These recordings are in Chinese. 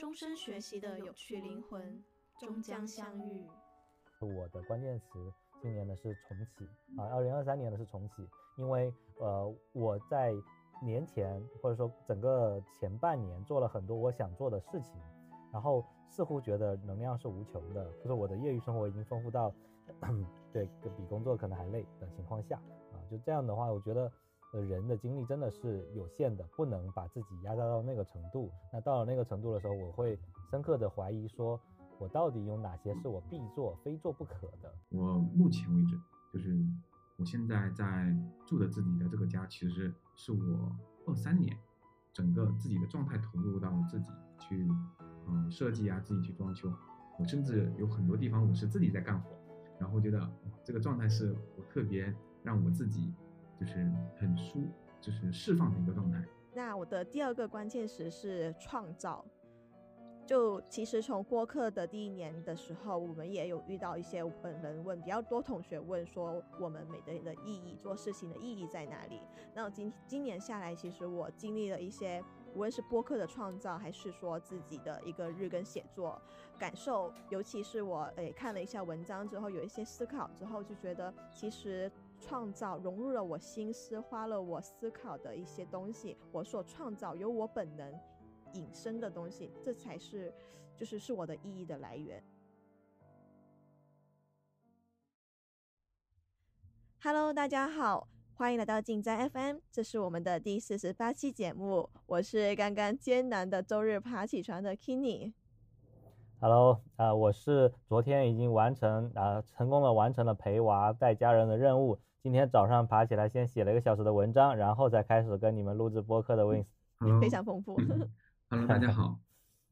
终身学习的有趣灵魂，终将相遇。我的关键词今年呢是重启啊，二零二三年呢是重启，因为呃我在年前或者说整个前半年做了很多我想做的事情，然后似乎觉得能量是无穷的，就是我的业余生活已经丰富到 对比工作可能还累的情况下啊，就这样的话，我觉得。呃，人的精力真的是有限的，不能把自己压榨到那个程度。那到了那个程度的时候，我会深刻的怀疑，说我到底有哪些是我必做、非做不可的。我目前为止，就是我现在在住的自己的这个家，其实是我二三年整个自己的状态投入到自己去，嗯，设计啊，自己去装修。我甚至有很多地方我是自己在干活，然后觉得这个状态是我特别让我自己。就是很舒，就是释放的一个状态。那我的第二个关键词是创造。就其实从播客的第一年的时候，我们也有遇到一些本人问，比较多同学问说，我们每个人的意义，做事情的意义在哪里？那今今年下来，其实我经历了一些，无论是播客的创造，还是说自己的一个日更写作感受，尤其是我诶看了一下文章之后，有一些思考之后，就觉得其实。创造融入了我心思，花了我思考的一些东西，我所创造由我本能引申的东西，这才是，就是是我的意义的来源。Hello，大家好，欢迎来到进站 FM，这是我们的第四十八期节目，我是刚刚艰难的周日爬起床的 Kenny。Hello，啊，我是昨天已经完成啊，成功的完成了陪娃带家人的任务。今天早上爬起来，先写了一个小时的文章，然后再开始跟你们录制播客的 Wins，非常丰富。Hello，大家好，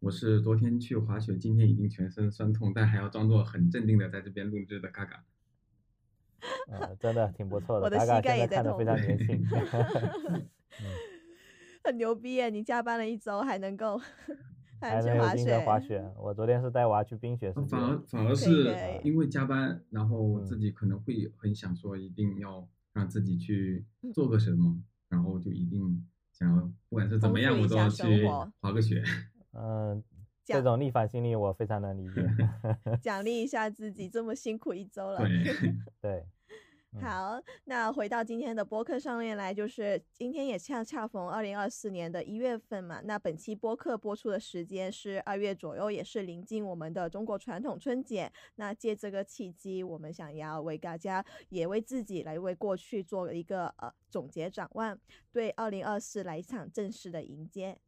我是昨天去滑雪，今天已经全身酸痛，但还要装作很镇定的在这边录制的嘎嘎。呃，真的挺不错的，我的膝盖也在痛。非常年轻。很牛逼耶！你加班了一周还能够。还能有精神滑雪。我昨天是带娃去冰雪。反而反而是因为加班，然后自己可能会很想说，一定要让自己去做个什么，然后就一定想要，不管是怎么样，我都要去滑个雪。嗯，这种逆反心理我非常能理解。奖励一下自己，这么辛苦一周了。对。好，那回到今天的播客上面来，就是今天也恰恰逢二零二四年的一月份嘛。那本期播客播出的时间是二月左右，也是临近我们的中国传统春节。那借这个契机，我们想要为大家，也为自己来为过去做一个呃总结展望，对二零二四来一场正式的迎接。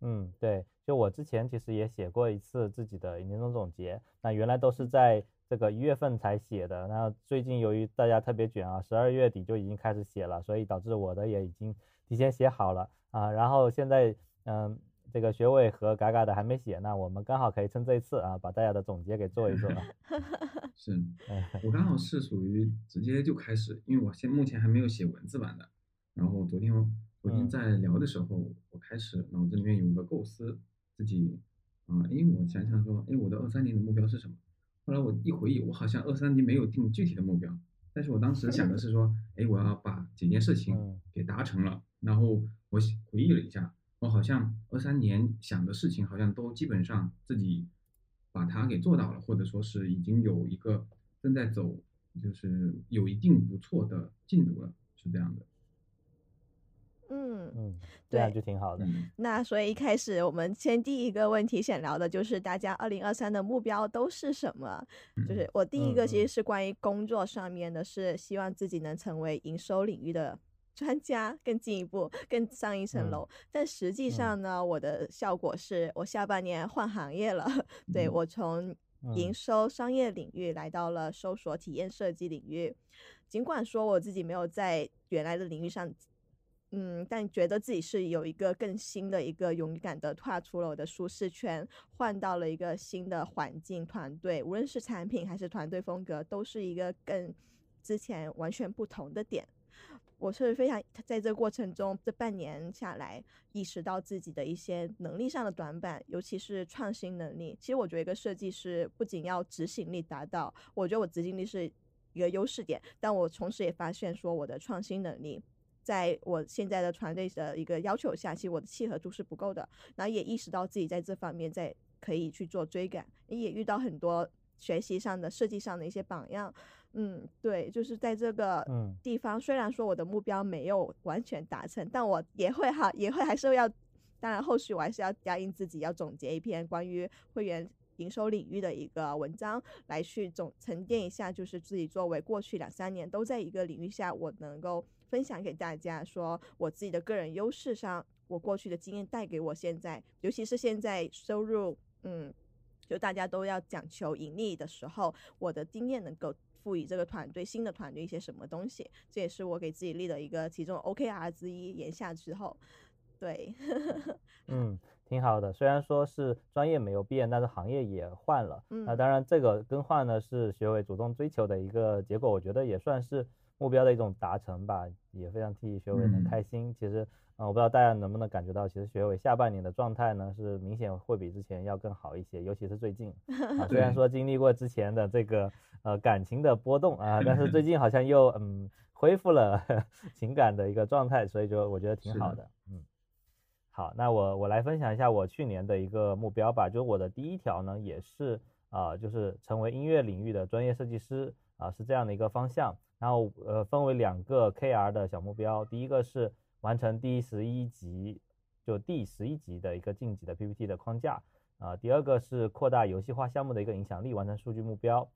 嗯，对，就我之前其实也写过一次自己的年终总结，那原来都是在。这个一月份才写的，那最近由于大家特别卷啊，十二月底就已经开始写了，所以导致我的也已经提前写好了啊。然后现在嗯，这个学委和嘎嘎的还没写，那我们刚好可以趁这一次啊，把大家的总结给做一做。是，我刚好是属于直接就开始，因为我现目前还没有写文字版的。然后昨天昨天在聊的时候，我开始脑子里面有一个构思，自己啊，哎，我想想说，哎，我的二三年的目标是什么？后来我一回忆，我好像二三年没有定具体的目标，但是我当时想的是说，哎，我要把几件事情给达成了。然后我回忆了一下，我好像二三年想的事情好像都基本上自己把它给做到了，或者说是已经有一个正在走，就是有一定不错的进度了，是这样的。嗯嗯，这样就挺好的。那所以一开始我们先第一个问题想聊的就是大家二零二三的目标都是什么？就是我第一个其实是关于工作上面的，是希望自己能成为营收领域的 专家，更进一步，更上一层楼。但实际上呢，我的效果是我下半年换行业了，对我从营收商业领域来到了搜索体验设计领域。尽管说我自己没有在原来的领域上。嗯，但觉得自己是有一个更新的一个勇敢的跨出了我的舒适圈，换到了一个新的环境团队，无论是产品还是团队风格，都是一个跟之前完全不同的点。我是非常在这过程中这半年下来，意识到自己的一些能力上的短板，尤其是创新能力。其实我觉得一个设计师不仅要执行力达到，我觉得我执行力是一个优势点，但我同时也发现说我的创新能力。在我现在的团队的一个要求下，其实我的契合度是不够的，然后也意识到自己在这方面在可以去做追赶，也遇到很多学习上的、设计上的一些榜样。嗯，对，就是在这个地方，虽然说我的目标没有完全达成，但我也会哈，也会还是要，当然后续我还是要答应自己要总结一篇关于会员营收领域的一个文章，来去总沉淀一下，就是自己作为过去两三年都在一个领域下，我能够分享给大家，说我自己的个人优势上，我过去的经验带给我现在，尤其是现在收入，嗯，就大家都要讲求盈利的时候，我的经验能够。赋予这个团队新的团队一些什么东西，这也是我给自己立的一个其中 OKR 之一。言下之后，对，嗯，挺好的。虽然说是专业没有变，但是行业也换了。嗯那当然，这个更换呢是学委主动追求的一个结果，我觉得也算是目标的一种达成吧，也非常替学伟能开心。其实。啊，我不知道大家能不能感觉到，其实学伟下半年的状态呢，是明显会比之前要更好一些，尤其是最近 啊，虽然说经历过之前的这个呃感情的波动啊，但是最近好像又嗯恢复了 情感的一个状态，所以就我觉得挺好的。嗯，好，那我我来分享一下我去年的一个目标吧，就我的第一条呢，也是啊，就是成为音乐领域的专业设计师啊，是这样的一个方向，然后呃分为两个 KR 的小目标，第一个是。完成第十一级，就第十一级的一个晋级的 PPT 的框架啊。第二个是扩大游戏化项目的一个影响力，完成数据目标。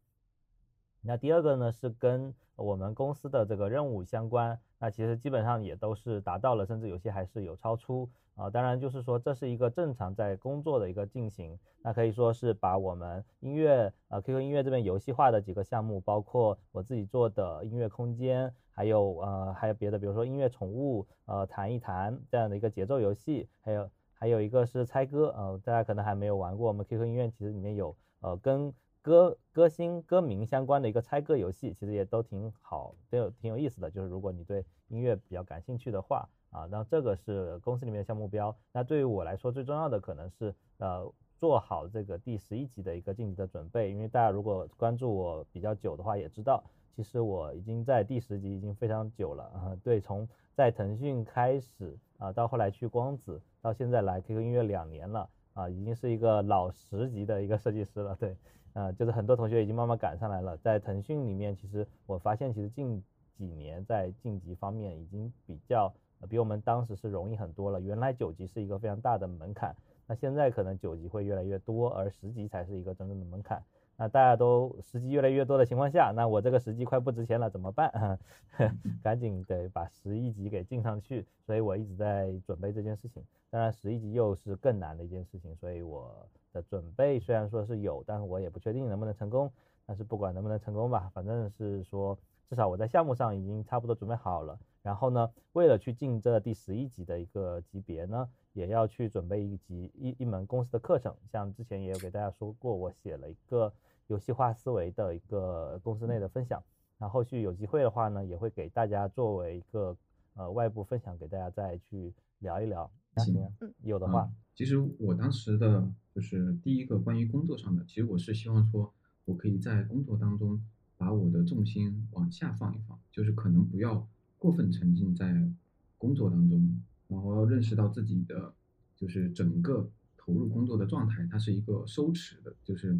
那第二个呢是跟我们公司的这个任务相关，那其实基本上也都是达到了，甚至有些还是有超出。啊，当然就是说这是一个正常在工作的一个进行，那可以说是把我们音乐呃 QQ 音乐这边游戏化的几个项目，包括我自己做的音乐空间，还有呃还有别的，比如说音乐宠物，呃弹一弹这样的一个节奏游戏，还有还有一个是猜歌，呃大家可能还没有玩过，我们 QQ 音乐其实里面有呃跟歌歌星歌名相关的一个猜歌游戏，其实也都挺好，都有挺有意思的，就是如果你对音乐比较感兴趣的话。啊，那这个是公司里面的项目标。那对于我来说，最重要的可能是呃做好这个第十一级的一个晋级的准备。因为大家如果关注我比较久的话，也知道其实我已经在第十级已经非常久了啊。对，从在腾讯开始啊，到后来去光子，到现在来 QQ 音乐两年了啊，已经是一个老十级的一个设计师了。对，啊，就是很多同学已经慢慢赶上来了。在腾讯里面，其实我发现其实近几年在晋级方面已经比较。比我们当时是容易很多了。原来九级是一个非常大的门槛，那现在可能九级会越来越多，而十级才是一个真正的门槛。那大家都十级越来越多的情况下，那我这个十级快不值钱了，怎么办？赶紧得把十一级给进上去。所以我一直在准备这件事情。当然，十一级又是更难的一件事情，所以我的准备虽然说是有，但是我也不确定能不能成功。但是不管能不能成功吧，反正是说。至少我在项目上已经差不多准备好了，然后呢，为了去进这第十一级的一个级别呢，也要去准备一级一一门公司的课程。像之前也有给大家说过，我写了一个游戏化思维的一个公司内的分享。那后续有机会的话呢，也会给大家作为一个呃外部分享，给大家再去聊一聊。行，有的话，其实我当时的就是第一个关于工作上的，其实我是希望说我可以在工作当中。把我的重心往下放一放，就是可能不要过分沉浸在工作当中，然后要认识到自己的就是整个投入工作的状态，它是一个收持的，就是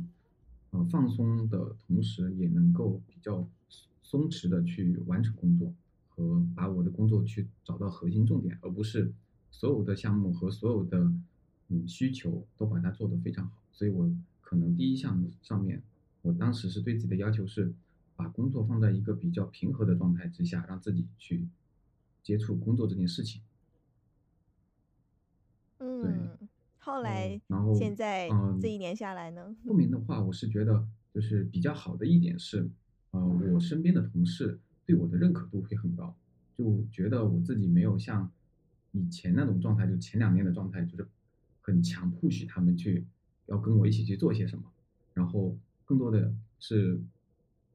呃放松的同时，也能够比较松弛的去完成工作和把我的工作去找到核心重点，而不是所有的项目和所有的嗯需求都把它做得非常好。所以我可能第一项上面，我当时是对自己的要求是。把工作放在一个比较平和的状态之下，让自己去接触工作这件事情。嗯，后来，然后现在这一年下来呢？后面的话，我是觉得就是比较好的一点是，呃，我身边的同事对我的认可度会很高，就觉得我自己没有像以前那种状态，就前两年的状态，就是很强迫使他们去要跟我一起去做些什么，然后更多的是。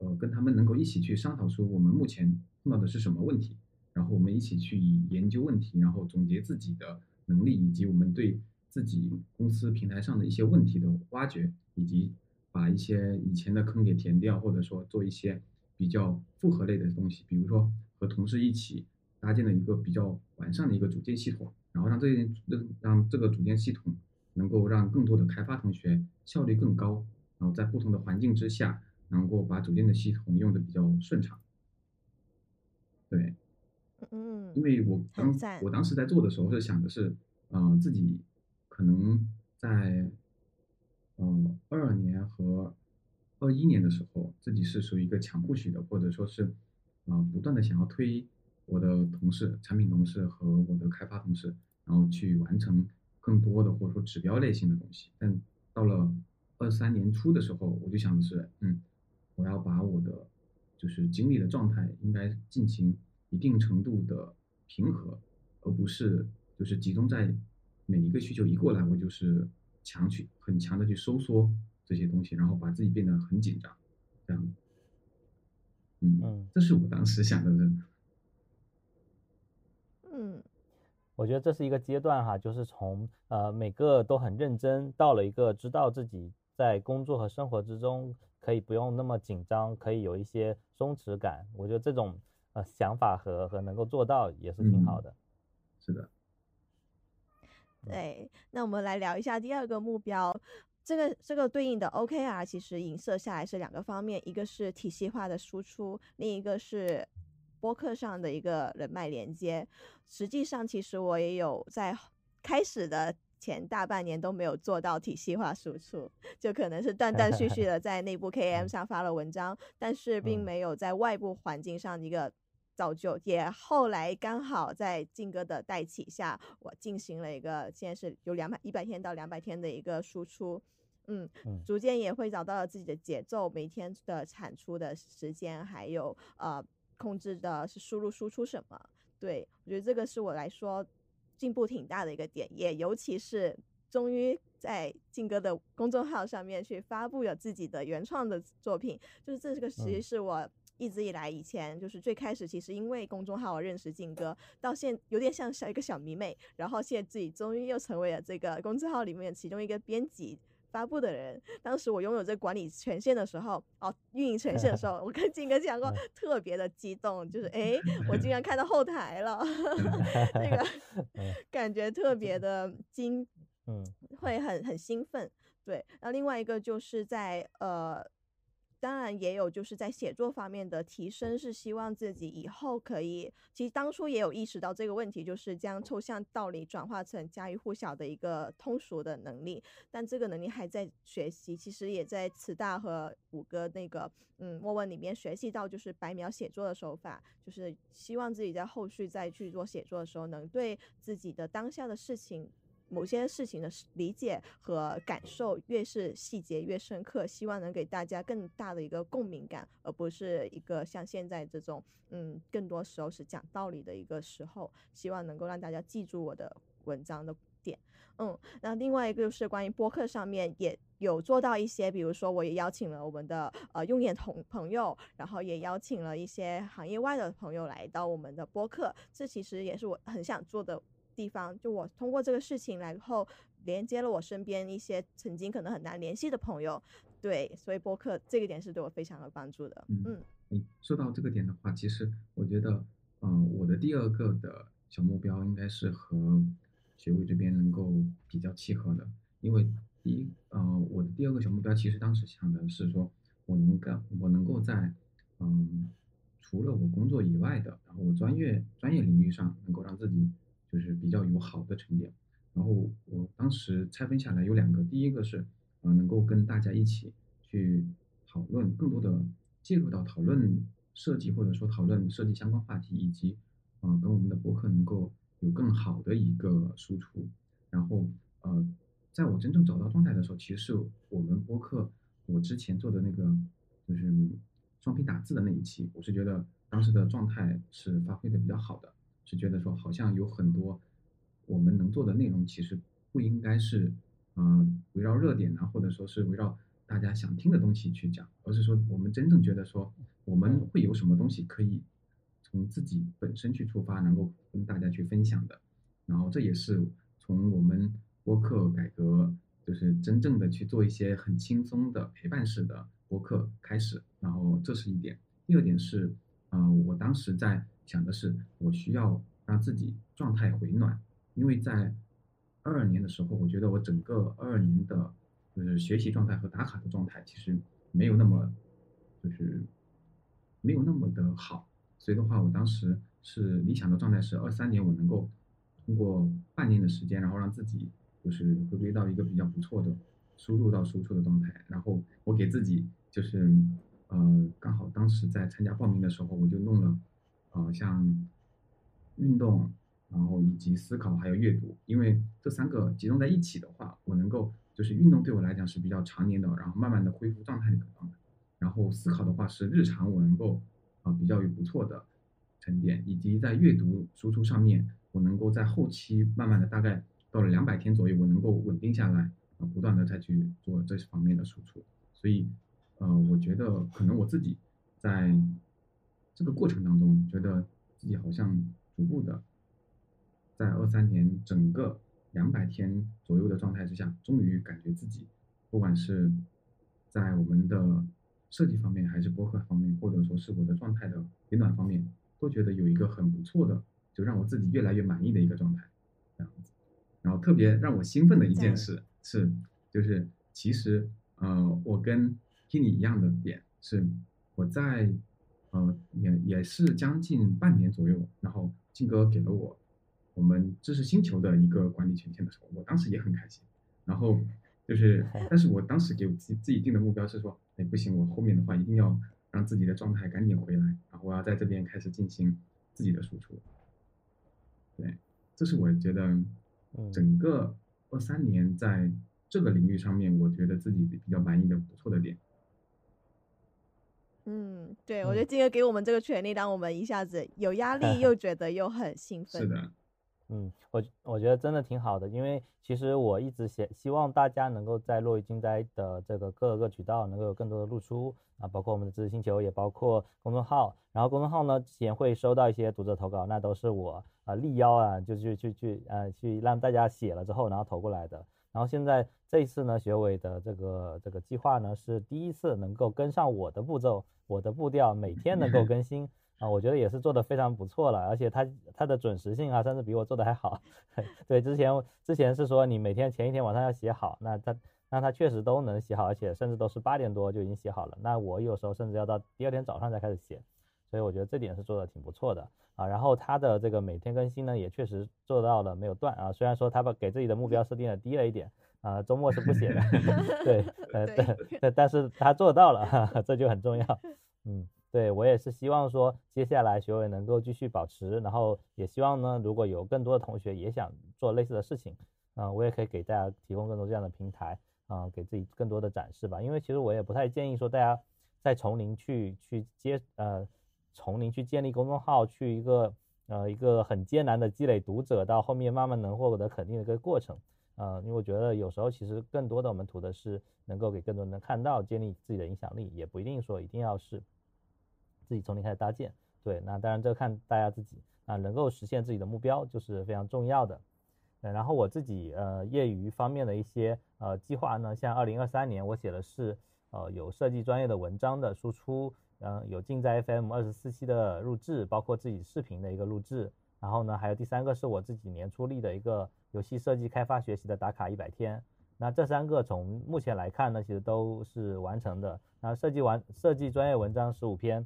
呃，跟他们能够一起去商讨出我们目前碰到的是什么问题，然后我们一起去以研究问题，然后总结自己的能力，以及我们对自己公司平台上的一些问题的挖掘，以及把一些以前的坑给填掉，或者说做一些比较复合类的东西，比如说和同事一起搭建了一个比较完善的一个组件系统，然后让这些让让这个组件系统能够让更多的开发同学效率更高，然后在不同的环境之下，能够把组件的系统用的比较顺畅。对，嗯，因为我当我当时在做的时候是想的是，嗯，自己可能在，嗯，二二年和二一年的时候，自己是属于一个强 push 的，或者说是，啊，不断的想要推我的同事、产品同事和我的开发同事，然后去完成更多的或者说指标类型的东西。但到了二三年初的时候，我就想的是，嗯，我要把我的就是精力的状态应该进行一定程度的平和，而不是就是集中在每一个需求一过来我就是强去很强的去收缩这些东西，然后把自己变得很紧张，这样。嗯，这是我当时想的。嗯，我觉得这是一个阶段哈，就是从呃每个都很认真，到了一个知道自己在工作和生活之中。可以不用那么紧张，可以有一些松弛感。我觉得这种呃想法和和能够做到也是挺好的。是的。对，那我们来聊一下第二个目标。这个这个对应的 OKR 其实影射下来是两个方面，一个是体系化的输出，另一个是播客上的一个人脉连接。实际上，其实我也有在开始的。前大半年都没有做到体系化输出，就可能是断断续续的 在内部 KM 上发了文章，但是并没有在外部环境上的一个造就。也后来刚好在静哥的带起下，我进行了一个现在是有两百一百天到两百天的一个输出，嗯，逐渐也会找到了自己的节奏，每天的产出的时间，还有呃控制的是输入输出什么。对我觉得这个是我来说。进步挺大的一个点，也尤其是终于在静哥的公众号上面去发布了自己的原创的作品，就是这个其实是我一直以来以前就是最开始其实因为公众号而认识静哥，到现有点像小一个小迷妹，然后现在自己终于又成为了这个公众号里面其中一个编辑。发布的人，当时我拥有这管理权限的时候，哦，运营权限的时候，我跟金哥讲过，特别的激动，就是哎，我竟然看到后台了，那个 感觉特别的惊，嗯，会很很兴奋，对。那另外一个就是在呃。当然也有，就是在写作方面的提升，是希望自己以后可以。其实当初也有意识到这个问题，就是将抽象道理转化成家喻户晓的一个通俗的能力。但这个能力还在学习，其实也在慈大和五哥那个嗯莫问里面学习到，就是白描写作的手法，就是希望自己在后续再去做写作的时候，能对自己的当下的事情。某些事情的理解和感受越是细节越深刻，希望能给大家更大的一个共鸣感，而不是一个像现在这种，嗯，更多时候是讲道理的一个时候，希望能够让大家记住我的文章的点，嗯，那另外一个就是关于播客上面也有做到一些，比如说我也邀请了我们的呃用眼同朋友，然后也邀请了一些行业外的朋友来到我们的播客，这其实也是我很想做的。地方就我通过这个事情，然后连接了我身边一些曾经可能很难联系的朋友，对，所以播客这个点是对我非常有帮助的。嗯，嗯，说到这个点的话，其实我觉得，嗯，我的第二个的小目标应该是和学位这边能够比较契合的，因为第一，呃，我的第二个小目标其实当时想的是说，我能干我能够在，嗯，除了我工作以外的，然后我专业专业领域上能够让自己。就是比较有好的沉淀，然后我当时拆分下来有两个，第一个是，呃，能够跟大家一起去讨论，更多的介入到讨论设计或者说讨论设计相关话题，以及，呃，跟我们的博客能够有更好的一个输出。然后，呃，在我真正找到状态的时候，其实是我们博客我之前做的那个就是双拼打字的那一期，我是觉得当时的状态是发挥的比较好的。是觉得说，好像有很多我们能做的内容，其实不应该是，呃，围绕热点啊，或者说是围绕大家想听的东西去讲，而是说我们真正觉得说，我们会有什么东西可以从自己本身去出发，能够跟大家去分享的。然后这也是从我们播客改革，就是真正的去做一些很轻松的陪伴式的播客开始。然后这是一点。第二点是，呃，我当时在。想的是，我需要让自己状态回暖，因为在二二年的时候，我觉得我整个二二年的，就是学习状态和打卡的状态其实没有那么，就是没有那么的好，所以的话，我当时是理想的状态是二三年我能够通过半年的时间，然后让自己就是回归到一个比较不错的输入到输出的状态，然后我给自己就是。呃，刚好当时在参加报名的时候，我就弄了，呃，像运动，然后以及思考还有阅读，因为这三个集中在一起的话，我能够就是运动对我来讲是比较常年的，然后慢慢的恢复状态的一个状态，然后思考的话是日常我能够啊比较有不错的沉淀，以及在阅读输出上面，我能够在后期慢慢的大概到了两百天左右，我能够稳定下来，啊，不断的再去做这方面的输出，所以。呃，我觉得可能我自己在这个过程当中，觉得自己好像逐步的在二三年整个两百天左右的状态之下，终于感觉自己，不管是在我们的设计方面，还是播客方面，或者说是我的状态的回暖方面，都觉得有一个很不错的，就让我自己越来越满意的一个状态，这样子。然后特别让我兴奋的一件事是，就是其实呃，我跟听你一样的点是，我在，呃，也也是将近半年左右，然后静哥给了我我们知识星球的一个管理权限的时候，我当时也很开心。然后就是，但是我当时给我自自己定的目标是说，哎，不行，我后面的话一定要让自己的状态赶紧回来，然后我要在这边开始进行自己的输出。对，这是我觉得整个二三年在这个领域上面，我觉得自己比较满意的不错的点。嗯，对，我觉得金哥给我们这个权利，让我们一下子有压力，又觉得又很兴奋。是的，嗯，我我觉得真的挺好的，因为其实我一直希希望大家能够在落雨金灾的这个各个渠道能够有更多的露出啊，包括我们的知识星球，也包括公众号。然后公众号呢，之前会收到一些读者投稿，那都是我啊力邀啊，就去去去呃去让大家写了之后，然后投过来的。然后现在这一次呢，学委的这个这个计划呢，是第一次能够跟上我的步骤。我的步调每天能够更新 啊，我觉得也是做的非常不错了，而且它它的准时性啊，甚至比我做的还好。对，之前之前是说你每天前一天晚上要写好，那它那它确实都能写好，而且甚至都是八点多就已经写好了。那我有时候甚至要到第二天早上才开始写，所以我觉得这点是做的挺不错的啊。然后它的这个每天更新呢，也确实做到了没有断啊。虽然说他把给自己的目标设定的低了一点啊，周末是不写的，对，呃，但但是他做到了，这就很重要。嗯，对我也是希望说，接下来学委能够继续保持，然后也希望呢，如果有更多的同学也想做类似的事情，啊，我也可以给大家提供更多这样的平台，啊，给自己更多的展示吧。因为其实我也不太建议说大家在从零去去接，呃，从零去建立公众号，去一个呃一个很艰难的积累读者，到后面慢慢能获得肯定的一个过程。呃，因为我觉得有时候其实更多的我们图的是能够给更多人看到，建立自己的影响力，也不一定说一定要是自己从零开始搭建。对，那当然这看大家自己啊，能够实现自己的目标就是非常重要的。呃，然后我自己呃业余方面的一些呃计划呢，像二零二三年我写的是呃有设计专业的文章的输出，嗯，有进在 FM 二十四期的录制，包括自己视频的一个录制。然后呢，还有第三个是我自己年初立的一个游戏设计开发学习的打卡一百天。那这三个从目前来看呢，其实都是完成的。那设计完设计专业文章十五篇，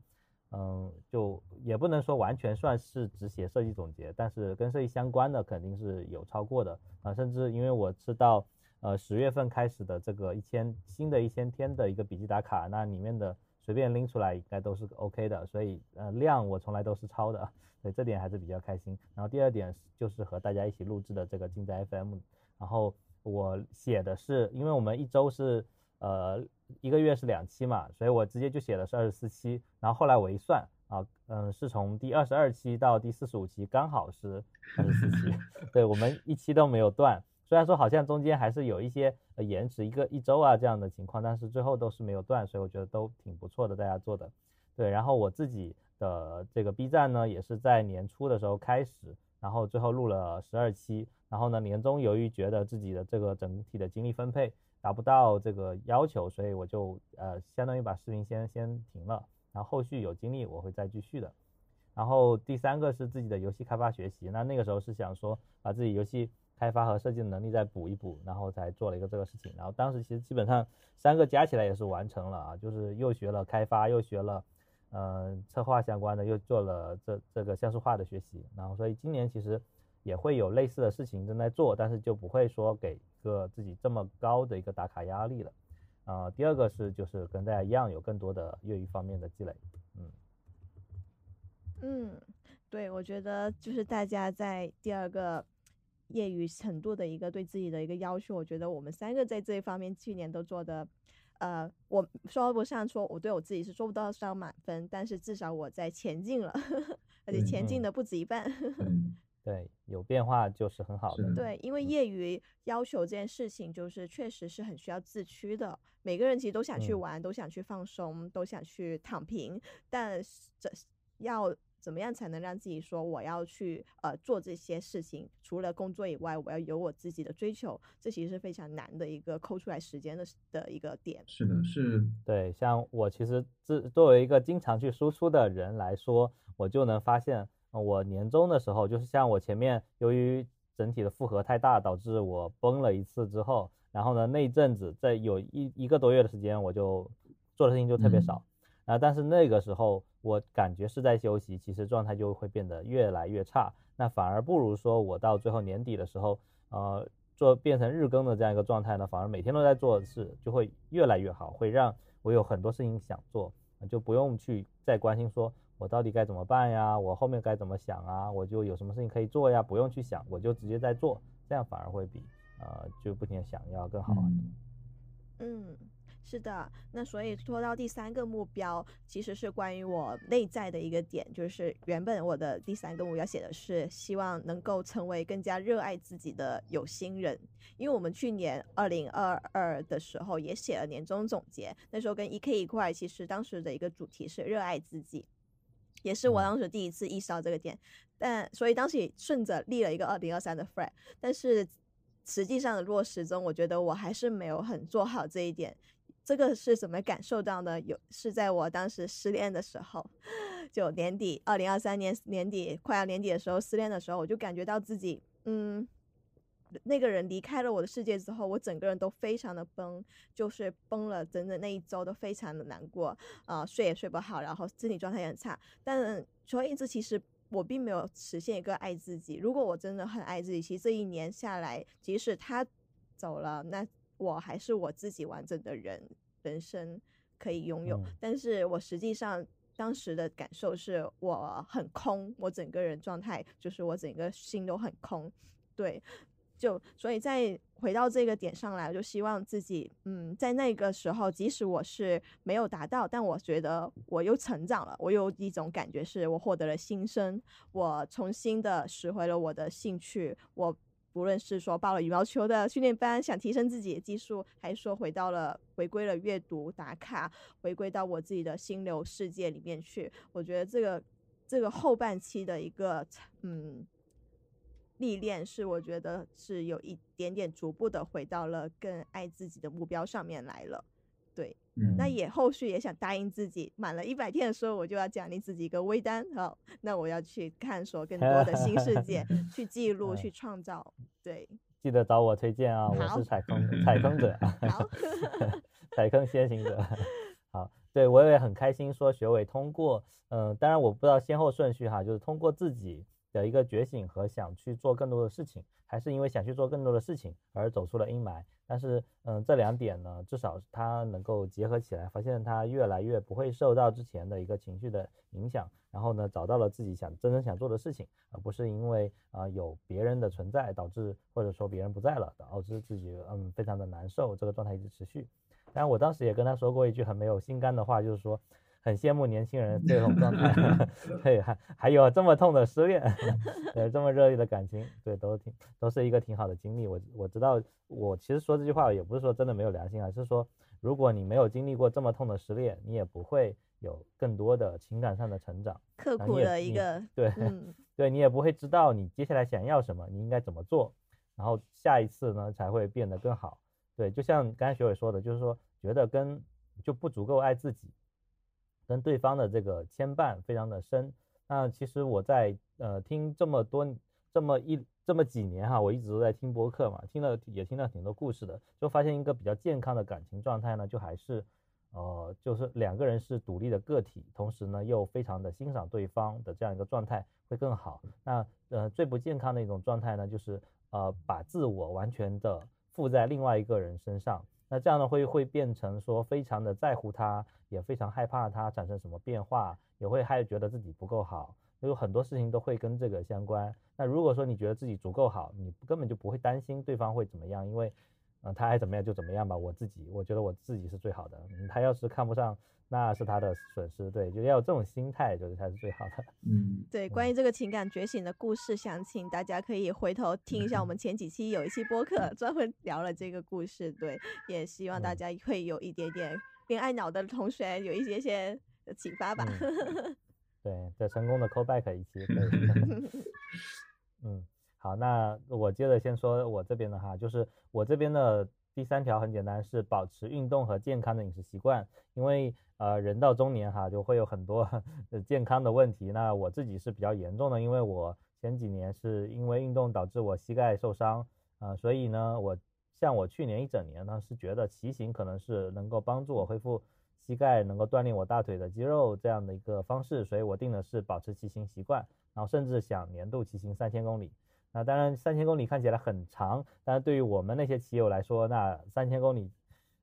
嗯，就也不能说完全算是只写设计总结，但是跟设计相关的肯定是有超过的啊。甚至因为我知道，呃，十月份开始的这个一千新的一千天的一个笔记打卡，那里面的随便拎出来应该都是 OK 的，所以呃量我从来都是超的。对这点还是比较开心。然后第二点就是和大家一起录制的这个竞在 FM，然后我写的是，因为我们一周是呃一个月是两期嘛，所以我直接就写的是二十四期。然后后来我一算啊，嗯，是从第二十二期到第四十五期刚好是二十四期，对我们一期都没有断。虽然说好像中间还是有一些延迟一个一周啊这样的情况，但是最后都是没有断，所以我觉得都挺不错的，大家做的。对，然后我自己。的这个 B 站呢，也是在年初的时候开始，然后最后录了十二期，然后呢年终由于觉得自己的这个整体的精力分配达不到这个要求，所以我就呃相当于把视频先先停了，然后后续有精力我会再继续的。然后第三个是自己的游戏开发学习，那那个时候是想说把自己游戏开发和设计的能力再补一补，然后才做了一个这个事情。然后当时其实基本上三个加起来也是完成了啊，就是又学了开发，又学了嗯策划相关的，又做了这这个像素化的学习。然后所以今年其实也会有类似的事情正在做，但是就不会说给一个自己这么高的一个打卡压力了。啊，第二个是就是跟大家一样有更多的业余方面的积累。嗯。嗯，对，我觉得就是大家在第二个业余程度的一个对自己的一个要求，我觉得我们三个在这一方面去年都做的，呃，我说不上说我对我自己是做不到上满分，但是至少我在前进了，而且前进的不止一半。对，有变化就是很好的。对，因为业余要求这件事情，就是确实是很需要自驱的。每个人其实都想去玩，都想去放松，都想去躺平，但这要。怎么样才能让自己说我要去呃做这些事情？除了工作以外，我要有我自己的追求，这其实是非常难的一个抠出来时间的的一个点。是的，是，对，像我其实自作为一个经常去输出的人来说，我就能发现，我年终的时候，就是像我前面由于整体的负荷太大，导致我崩了一次之后，然后呢那一阵子在有一一个多月的时间，我就做的事情就特别少。啊，但是那个时候我感觉是在休息，其实状态就会变得越来越差。那反而不如说我到最后年底的时候，呃，做变成日更的这样一个状态呢，反而每天都在做事，就会越来越好，会让我有很多事情想做，就不用去再关心说我到底该怎么办呀，我后面该怎么想啊，我就有什么事情可以做呀，不用去想，我就直接在做，这样反而会比呃就不停的想要更好很多。嗯。是的，那所以说到第三个目标，其实是关于我内在的一个点，就是原本我的第三个目标写的是希望能够成为更加热爱自己的有心人。因为我们去年二零二二的时候也写了年终总结，那时候跟 E K 一块，其实当时的一个主题是热爱自己，也是我当时第一次意识到这个点。但所以当时也顺着立了一个二零二三的 flag，但是实际上的落实中，我觉得我还是没有很做好这一点。这个是怎么感受到的？有是在我当时失恋的时候，就年底，二零二三年年底快要年底的时候，失恋的时候，我就感觉到自己，嗯，那个人离开了我的世界之后，我整个人都非常的崩，就是崩了，整整那一周都非常的难过，啊，睡也睡不好，然后身体状态也很差。但所以这其实我并没有实现一个爱自己。如果我真的很爱自己，其实这一年下来，即使他走了，那。我还是我自己完整的人，人生可以拥有，但是我实际上当时的感受是我很空，我整个人状态就是我整个心都很空，对，就所以再回到这个点上来，我就希望自己，嗯，在那个时候，即使我是没有达到，但我觉得我又成长了，我有一种感觉是我获得了新生，我重新的拾回了我的兴趣，我。不论是说报了羽毛球的训练班，想提升自己的技术，还是说回到了回归了阅读打卡，回归到我自己的心流世界里面去，我觉得这个这个后半期的一个嗯历练，是我觉得是有一点点逐步的回到了更爱自己的目标上面来了，对。那也后续也想答应自己，满了一百天的时候，我就要奖励自己一个微单。好，那我要去探索更多的新世界，去记 录，去创造。对，记得找我推荐啊，我是踩坑 踩坑者，好，踩坑先行者。好，对我也很开心，说学伟通过，嗯，当然我不知道先后顺序哈，就是通过自己的一个觉醒和想去做更多的事情，还是因为想去做更多的事情而走出了阴霾。但是，嗯，这两点呢，至少他能够结合起来，发现他越来越不会受到之前的一个情绪的影响，然后呢，找到了自己想真正想做的事情，而不是因为啊有别人的存在导致，或者说别人不在了导致自己嗯非常的难受，这个状态一直持续。当然，我当时也跟他说过一句很没有心肝的话，就是说。很羡慕年轻人这种状态 对，还还有这么痛的失恋，对，这么热烈的感情，对，都挺都是一个挺好的经历。我我知道，我其实说这句话也不是说真的没有良心啊，是说如果你没有经历过这么痛的失恋，你也不会有更多的情感上的成长，刻苦的一个，对，对你也不会知道你接下来想要什么，你应该怎么做，然后下一次呢才会变得更好。对，就像刚才学伟说的，就是说觉得跟就不足够爱自己。跟对方的这个牵绊非常的深，那其实我在呃听这么多这么一这么几年哈，我一直都在听播客嘛，听了也听了挺多故事的，就发现一个比较健康的感情状态呢，就还是呃就是两个人是独立的个体，同时呢又非常的欣赏对方的这样一个状态会更好。那呃最不健康的一种状态呢，就是呃把自我完全的附在另外一个人身上。那这样呢，会会变成说非常的在乎他，也非常害怕他产生什么变化，也会害觉得自己不够好，有很多事情都会跟这个相关。那如果说你觉得自己足够好，你根本就不会担心对方会怎么样，因为，嗯，他爱怎么样就怎么样吧。我自己，我觉得我自己是最好的。他要是看不上。那是他的损失，对，就要有这种心态，就是才是最好的。嗯，对，关于这个情感觉醒的故事详情，大家可以回头听一下。我们前几期有一期播客专门聊了这个故事，对，也希望大家会有一点点恋爱脑的同学有一些些启发吧。对，在成功的 call back 一期。那我接着先说我这边的哈，就是我这边的第三条很简单，是保持运动和健康的饮食习惯，因为。呃，人到中年哈，就会有很多 健康的问题。那我自己是比较严重的，因为我前几年是因为运动导致我膝盖受伤啊，所以呢，我像我去年一整年呢，是觉得骑行可能是能够帮助我恢复膝盖，能够锻炼我大腿的肌肉这样的一个方式，所以我定的是保持骑行习惯，然后甚至想年度骑行三千公里。那当然，三千公里看起来很长，但是对于我们那些骑友来说，那三千公里。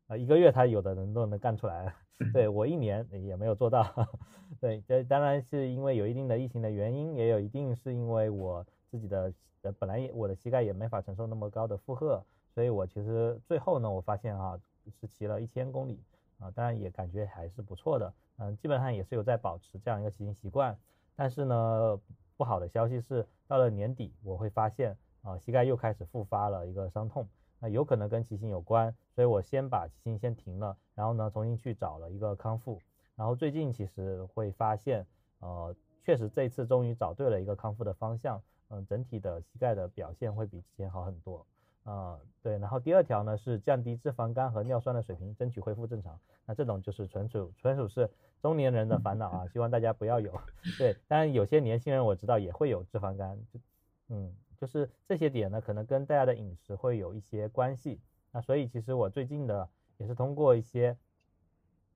啊，一个月他有的人都能干出来，对我一年也没有做到。对，这当然是因为有一定的疫情的原因，也有一定是因为我自己的呃本来我的膝盖也没法承受那么高的负荷，所以我其实最后呢，我发现啊是骑了一千公里啊，当然也感觉还是不错的，嗯，基本上也是有在保持这样一个骑行习惯。但是呢，不好的消息是到了年底我会发现啊膝盖又开始复发了一个伤痛。那有可能跟骑行有关，所以我先把骑行先停了，然后呢重新去找了一个康复，然后最近其实会发现，呃，确实这次终于找对了一个康复的方向，嗯，整体的膝盖的表现会比之前好很多，啊，对，然后第二条呢是降低脂肪肝和尿酸的水平，争取恢复正常，那这种就是纯属纯属是中年人的烦恼啊，希望大家不要有，对，当然有些年轻人我知道也会有脂肪肝，就，嗯。就是这些点呢，可能跟大家的饮食会有一些关系。那所以其实我最近的也是通过一些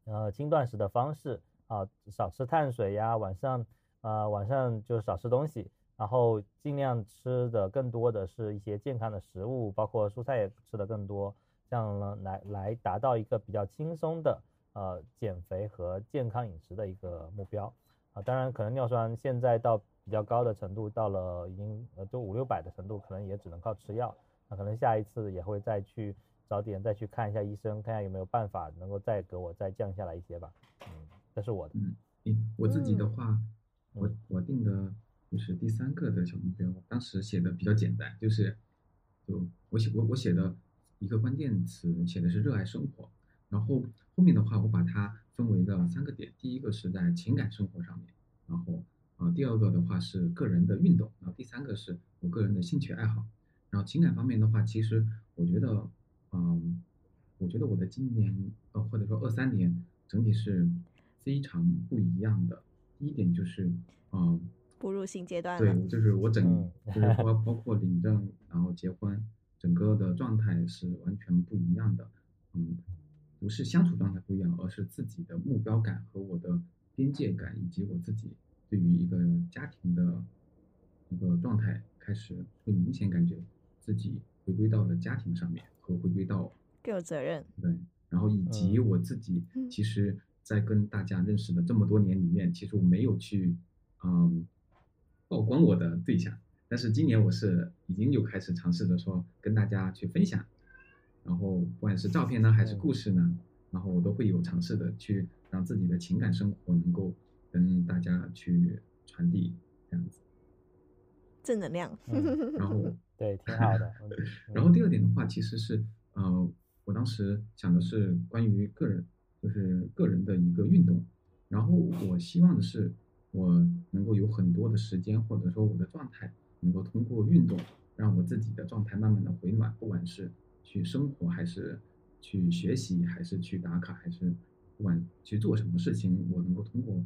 呃轻断食的方式啊，少吃碳水呀，晚上呃晚上就少吃东西，然后尽量吃的更多的是一些健康的食物，包括蔬菜也吃的更多，这样呢来来达到一个比较轻松的呃减肥和健康饮食的一个目标啊。当然，可能尿酸现在到。比较高的程度，到了已经呃都五六百的程度，可能也只能靠吃药。那可能下一次也会再去早点再去看一下医生，看下有没有办法能够再给我再降下来一些吧。嗯，这是我的。嗯，我自己的话，我我定的就是第三个的小目标，当时写的比较简单，就是就我写我我写的一个关键词写的是热爱生活，然后后面的话我把它分为了三个点，第一个是在情感生活上面，然后。啊，第二个的话是个人的运动，然后第三个是我个人的兴趣爱好，然后情感方面的话，其实我觉得，嗯，我觉得我的今年呃或者说二三年整体是非常不一样的。第一点就是，嗯，步入新阶段对，就是我整就是包包括领证，然后结婚，整个的状态是完全不一样的。嗯，不是相处状态不一样，而是自己的目标感和我的边界感以及我自己。对于一个家庭的一个状态，开始会明显感觉自己回归到了家庭上面，和回归到更有责任。对，然后以及我自己，其实，在跟大家认识的这么多年里面，其实我没有去嗯曝光我的对象，但是今年我是已经有开始尝试着说跟大家去分享，然后不管是照片呢，还是故事呢，然后我都会有尝试的去让自己的情感生活能够。跟大家去传递这样子正能量，然后 对挺好的。然后第二点的话，其实是呃，我当时想的是关于个人，就是个人的一个运动。然后我希望的是，我能够有很多的时间，或者说我的状态，能够通过运动，让我自己的状态慢慢的回暖。不管是去生活，还是去学习，还是去打卡，还是不管去做什么事情，我能够通过。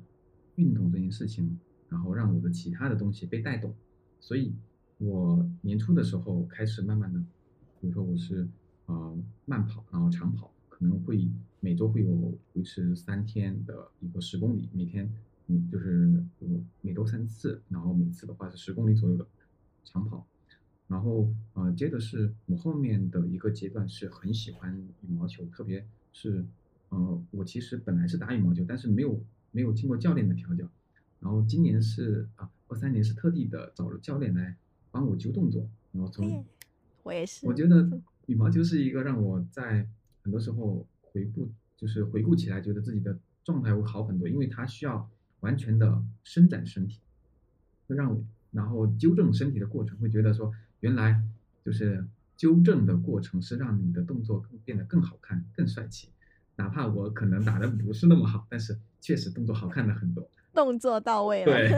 运动这件事情然后让我的其他的东西被带动。所以，我年初的时候开始慢慢的，比如说我是呃慢跑，然后长跑，可能会每周会有维持三天的一个十公里，每天每就是每周三次，然后每次的话是十公里左右的长跑。然后呃，接着是我后面的一个阶段是很喜欢羽毛球，特别是呃，我其实本来是打羽毛球，但是没有没有经过教练的调教。然后今年是啊，二三年是特地的找了教练来帮我纠动作。然后从我也是，我觉得羽毛球是一个让我在很多时候回顾，就是回顾起来觉得自己的状态会好很多，因为它需要完全的伸展身体，会让我然后纠正身体的过程会觉得说。原来就是纠正的过程是让你的动作变得更好看、更帅气。哪怕我可能打的不是那么好，但是确实动作好看了很多，动作到位了。对，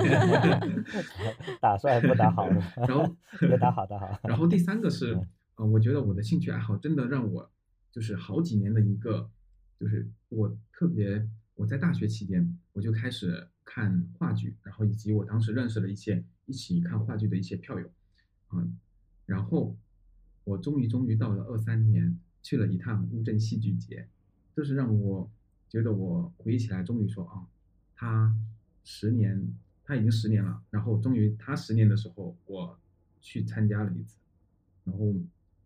打帅不打好。然后别打好，打好。然后第三个是，呃，我觉得我的兴趣爱好真的让我就是好几年的一个，就是我特别我在大学期间我就开始看话剧，然后以及我当时认识了一些一起看话剧的一些票友，嗯。然后，我终于终于到了二三年，去了一趟乌镇戏剧节，这是让我觉得我回忆起来，终于说啊，他十年，他已经十年了。然后终于他十年的时候，我去参加了一次，然后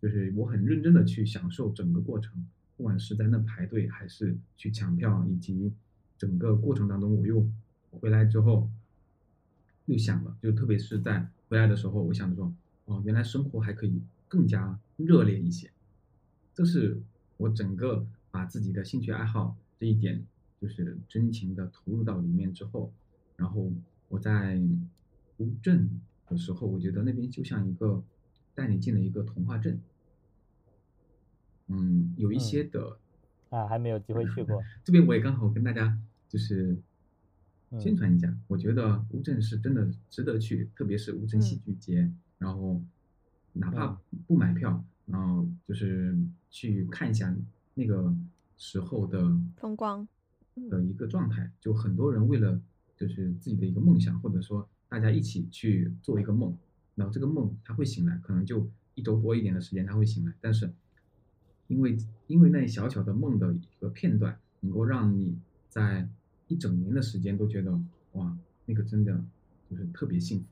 就是我很认真的去享受整个过程，不管是在那排队，还是去抢票，以及整个过程当中，我又回来之后又想了，就特别是在回来的时候，我想着说。哦，原来生活还可以更加热烈一些，这是我整个把自己的兴趣爱好这一点，就是真情的投入到里面之后，然后我在乌镇的时候，我觉得那边就像一个带你进了一个童话镇，嗯，有一些的啊，还没有机会去过，这边我也刚好跟大家就是宣传一下，我觉得乌镇是真的值得去，特别是乌镇戏剧节。然后，哪怕不买票，然后就是去看一下那个时候的风光的一个状态。就很多人为了就是自己的一个梦想，或者说大家一起去做一个梦，然后这个梦他会醒来，可能就一周多一点的时间他会醒来。但是因为因为那小小的梦的一个片段，能够让你在一整年的时间都觉得哇，那个真的就是特别幸福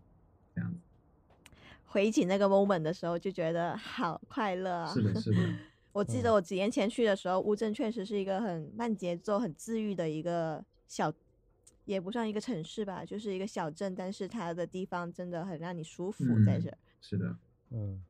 这样子。回忆起那个 moment 的时候，就觉得好快乐。是的，是的。我记得我几年前去的时候，乌镇确实是一个很慢节奏、很治愈的一个小，也不算一个城市吧，就是一个小镇。但是它的地方真的很让你舒服，在这。是的，嗯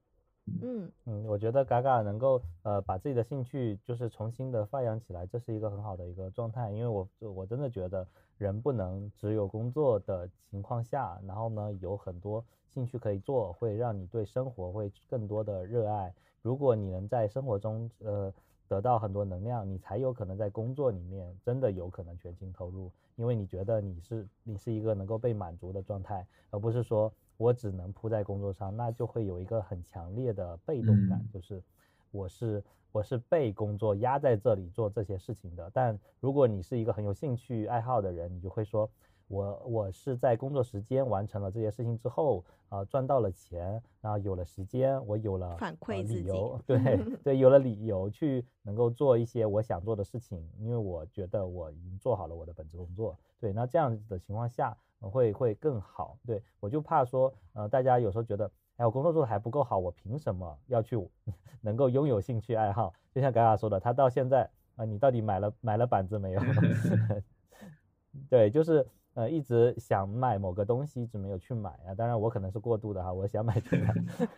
嗯嗯，我觉得嘎嘎能够呃把自己的兴趣就是重新的发扬起来，这是一个很好的一个状态。因为我我真的觉得人不能只有工作的情况下，然后呢有很多。兴趣可以做，会让你对生活会更多的热爱。如果你能在生活中呃得到很多能量，你才有可能在工作里面真的有可能全心投入，因为你觉得你是你是一个能够被满足的状态，而不是说我只能扑在工作上，那就会有一个很强烈的被动感，就是我是我是被工作压在这里做这些事情的。但如果你是一个很有兴趣爱好的人，你就会说。我我是在工作时间完成了这些事情之后，啊赚到了钱，然后有了时间，我有了反馈理由，对 对，有了理由去能够做一些我想做的事情，因为我觉得我已经做好了我的本职工作，对，那这样子的情况下会会更好，对我就怕说，呃，大家有时候觉得，哎，我工作做的还不够好，我凭什么要去 能够拥有兴趣爱好？就像嘎嘎说的，他到现在啊，你到底买了买了板子没有？对，就是。呃，一直想买某个东西，一直没有去买啊。当然，我可能是过度的哈，我想买就买，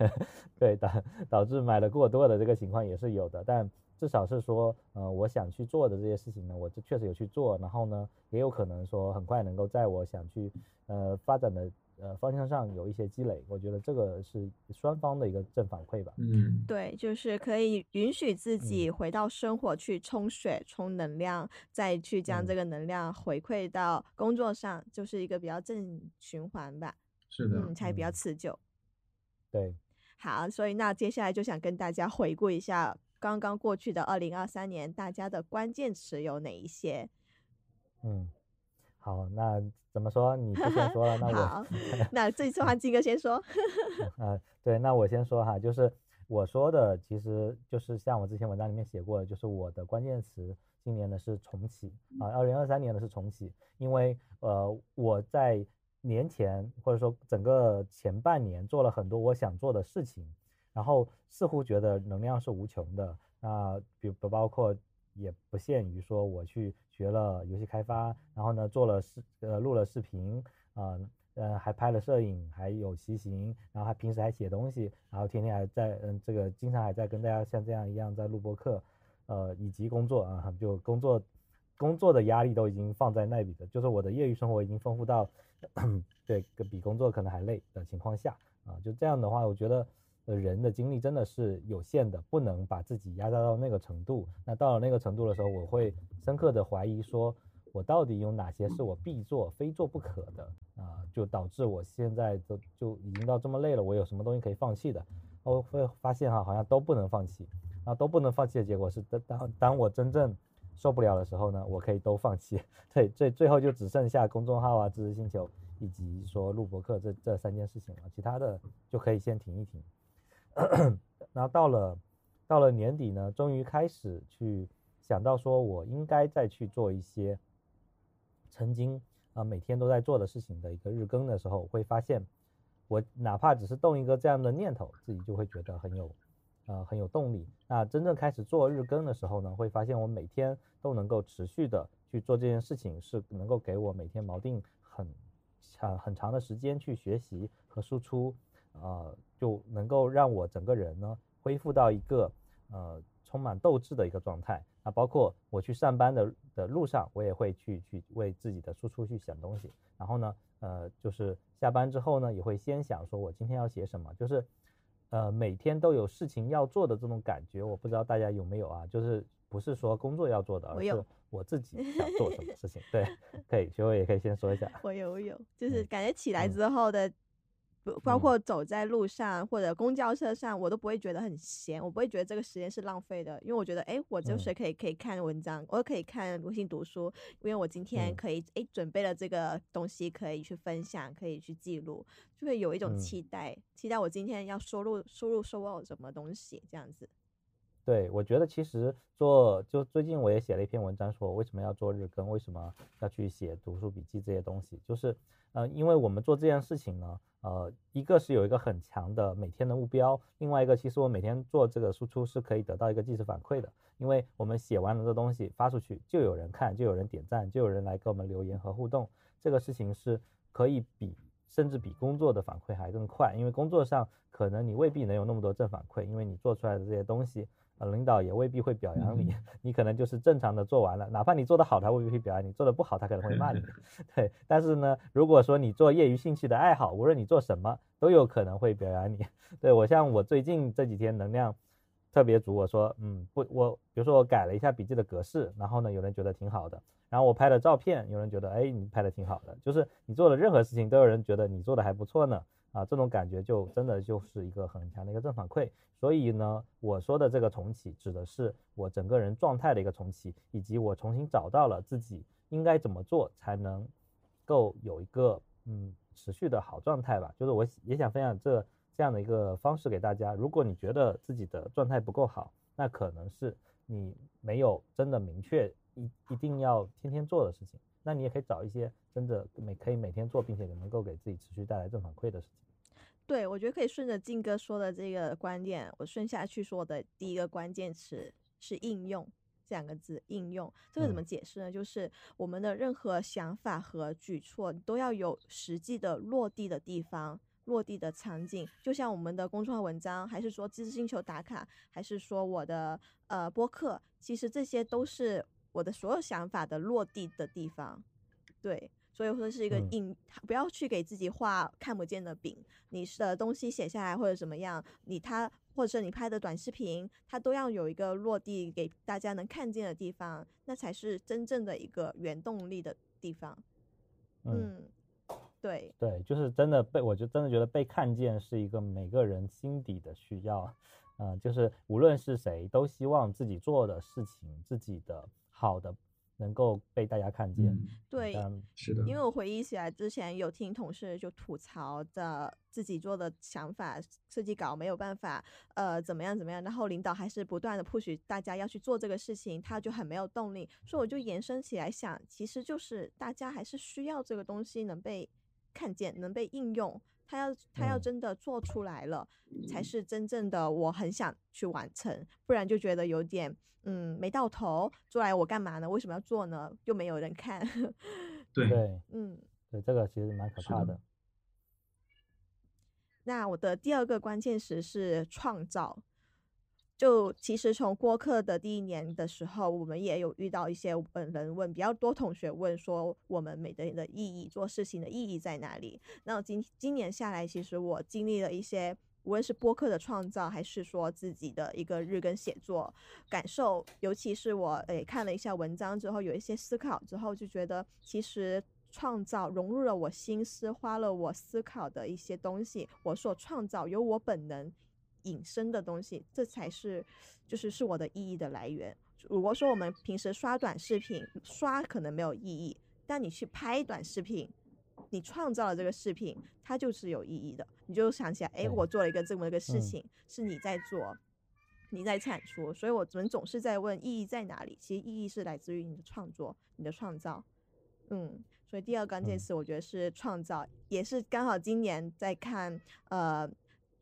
对导导致买了过多的这个情况也是有的。但至少是说，呃，我想去做的这些事情呢，我就确实有去做。然后呢，也有可能说很快能够在我想去呃发展的。呃，方向上有一些积累，我觉得这个是双方的一个正反馈吧。嗯，对，就是可以允许自己回到生活去充血、充能量，再去将这个能量回馈到工作上，就是一个比较正循环吧。是的，嗯，才比较持久。对，好，所以那接下来就想跟大家回顾一下刚刚过去的二零二三年，大家的关键词有哪一些？嗯。好，那怎么说？你不先说了，那我好，那这次换金哥先说。啊，对，那我先说哈，就是我说的，其实就是像我之前文章里面写过的，就是我的关键词，今年呢是重启啊，二零二三年呢是重启，因为呃我在年前或者说整个前半年做了很多我想做的事情，然后似乎觉得能量是无穷的，那比不包括也不限于说我去学了游戏开发，然后呢做了视呃录了视频啊。呃，还拍了摄影，还有骑行，然后还平时还写东西，然后天天还在，嗯，这个经常还在跟大家像这样一样在录播课，呃，以及工作啊，就工作，工作的压力都已经放在那里的，就是我的业余生活已经丰富到，对，比工作可能还累的情况下，啊，就这样的话，我觉得，人的精力真的是有限的，不能把自己压榨到那个程度，那到了那个程度的时候，我会深刻的怀疑说。我到底有哪些是我必做、非做不可的啊？就导致我现在都就已经到这么累了，我有什么东西可以放弃的？我会发现哈，好像都不能放弃，啊，都不能放弃的结果是，当当当我真正受不了的时候呢，我可以都放弃。对，最最后就只剩下公众号啊、知识星球以及说录播课这这三件事情了，其他的就可以先停一停。然后到了到了年底呢，终于开始去想到说我应该再去做一些。曾经啊，每天都在做的事情的一个日更的时候，会发现，我哪怕只是动一个这样的念头，自己就会觉得很有，呃，很有动力。那真正开始做日更的时候呢，会发现我每天都能够持续的去做这件事情，是能够给我每天锚定很长很长的时间去学习和输出，呃，就能够让我整个人呢恢复到一个呃充满斗志的一个状态。啊，包括我去上班的的路上，我也会去去为自己的输出去想东西。然后呢，呃，就是下班之后呢，也会先想说我今天要写什么，就是呃每天都有事情要做的这种感觉。我不知道大家有没有啊？就是不是说工作要做的，而是我自己想做什么事情。对，可以，学伟也可以先说一下。我有，我有，就是感觉起来之后的。不包括走在路上或者公交车上，我都不会觉得很闲，我不会觉得这个时间是浪费的，因为我觉得，哎，我就是可以可以看文章，我可以看微信读书，因为我今天可以，哎，准备了这个东西可以去分享，可以去记录，就会有一种期待，期待我今天要收入收入收到什么东西这样子。对，我觉得其实做就最近我也写了一篇文章，说为什么要做日更，为什么要去写读书笔记这些东西，就是，呃，因为我们做这件事情呢，呃，一个是有一个很强的每天的目标，另外一个其实我每天做这个输出是可以得到一个即时反馈的，因为我们写完了的东西发出去，就有人看，就有人点赞，就有人来给我们留言和互动，这个事情是可以比甚至比工作的反馈还更快，因为工作上可能你未必能有那么多正反馈，因为你做出来的这些东西。呃，领导也未必会表扬你，你可能就是正常的做完了，哪怕你做得好，他未必会表扬你；做得不好，他可能会骂你。对，但是呢，如果说你做业余兴趣的爱好，无论你做什么，都有可能会表扬你。对我，像我最近这几天能量特别足，我说，嗯，不，我比如说我改了一下笔记的格式，然后呢，有人觉得挺好的，然后我拍了照片，有人觉得，哎，你拍的挺好的，就是你做的任何事情，都有人觉得你做的还不错呢。啊，这种感觉就真的就是一个很强的一个正反馈，所以呢，我说的这个重启指的是我整个人状态的一个重启，以及我重新找到了自己应该怎么做才能够有一个嗯持续的好状态吧。就是我也想分享这这样的一个方式给大家。如果你觉得自己的状态不够好，那可能是你没有真的明确一一定要天天做的事情，那你也可以找一些真的每可以每天做，并且能够给自己持续带来正反馈的事情。对，我觉得可以顺着静哥说的这个观点，我顺下去说的第一个关键词是应用这两个字。应用这个怎么解释呢？就是我们的任何想法和举措都要有实际的落地的地方、落地的场景。就像我们的公众号文章，还是说知识星球打卡，还是说我的呃播客，其实这些都是我的所有想法的落地的地方。对。所以说是一个硬，不要去给自己画看不见的饼。你的东西写下来或者怎么样，你他或者是你拍的短视频，它都要有一个落地给大家能看见的地方，那才是真正的一个原动力的地方。嗯，对对，就是真的被，我就真的觉得被看见是一个每个人心底的需要。嗯，就是无论是谁都希望自己做的事情，自己的好的。能够被大家看见。嗯，对，是的，因为我回忆起来之前有听同事就吐槽的自己做的想法设计稿没有办法呃怎么样怎么样，然后领导还是不断的 push 大家要去做这个事情，他就很没有动力，所以我就延伸起来想，其实就是大家还是需要这个东西能被看见，能被应用。他要他要嗯真的做出来了，才是真正的我很想去完成，不然就觉得有点嗯没到头，做来我干嘛呢？为什么要做呢？又没有人看，对，对嗯。对，这个其实蛮可怕的。那我的第二个关键词是创造。就其实从播客的第一年的时候，我们也有遇到一些本人问比较多同学问说，我们每个人的意义，做事情的意义在哪里？那今今年下来，其实我经历了一些，无论是播客的创造，还是说自己的一个日更写作感受，尤其是我诶看了一下文章之后，有一些思考之后，就觉得其实创造融入了我心思，花了我思考的一些东西，我所创造由我本能引申的东西，这才是就是是我的意义的来源。如果说我们平时刷短视频，刷可能没有意义，但你去拍短视频，你创造了这个视频，它就是有意义的。你就想起来，哎，我做了一个这么一个事嗯情，是你在做，你在产出，所以我们总是在问意义在哪里。其实意义是来自于你的创作，你的创造。嗯，所以第二个关键嗯词我觉得是创造，也是刚好今年在看呃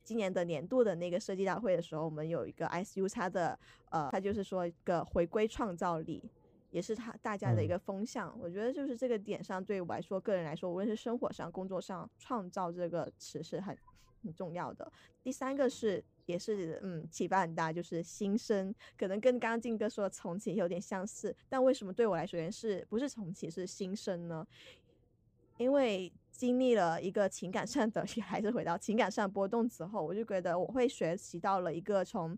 今年的年度的那个设计大会的时候，我们有一个 ISU 它的呃，它就是说一个回归创造力。也是它大家的一嗯个风向，我觉得就是这个点上，对我来说，个人来说，无论是生活上、工作上，创造这个词是很很重要的。第三个是，也是嗯启发很大，就是新生，可能跟刚刚静哥说的重启有点相似，但为什么对我来说是不是重启是新生呢？因为经历了一个情感上 的，还是回到情感上波动之后，我就觉得我会学习到了一个从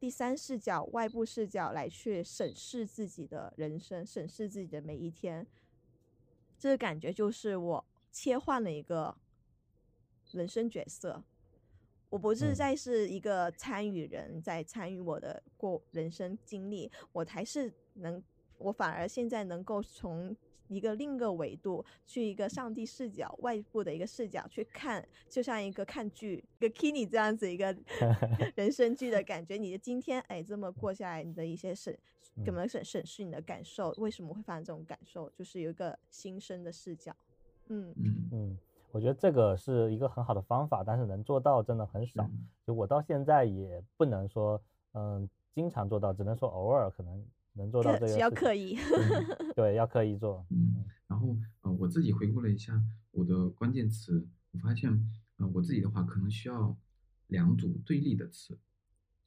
第三视角、外部视角来去审视自己的人生，审视自己的每一天。这个感觉就是我切换了一个人生角色，我不是嗯再是一个参与人，在参与我的过人生经历，我才是能，我反而现在能够从一个另一个维度，去一个上帝视角、外部的一个视角去看，就像一个看剧，一个 Kini 这样子一个 人生剧的感觉。你的今天哎这么过下来，你的一些审，怎么审审视你的感受，为什么会发生这种感受，就是有一个新生的视角。嗯嗯，嗯，我觉得这个是一个很好的方法，但是能做到真的很少。嗯就我到现在也不能说，嗯，经常做到，只能说偶尔可能能做到这个要刻意。嗯对，要刻意做。嗯，然后呃，我自己回顾了一下我的关键词，我发现呃，我自己的话可能需要两组对立的词，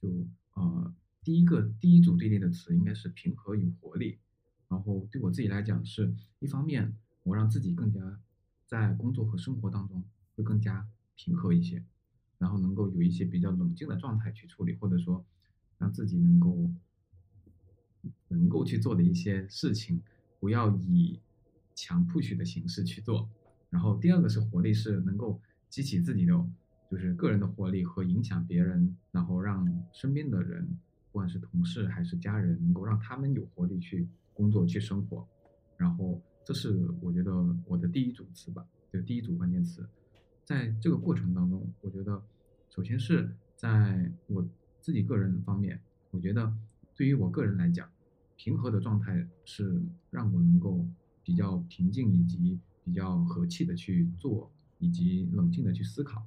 就呃，第一个第一组对立的词应该是平和与活力，然后对我自己来讲是一方面，我让自己更加在工作和生活当中会更加平和一些，然后能够有一些比较冷静的状态去处理，或者说让自己能够能够去做的一些事情，不要以强 push 的形式去做。然后第二个是活力，是能够激起自己的就是个人的活力和影响别人，然后让身边的人，不管是同事还是家人，能够让他们有活力去工作去生活。然后这是我觉得我的第一组词吧，就第一组关键词。在这个过程当中，我觉得首先是在我自己个人方面，我觉得对于我个人来讲，平和的状态是让我能够比较平静以及比较和气的去做，以及冷静的去思考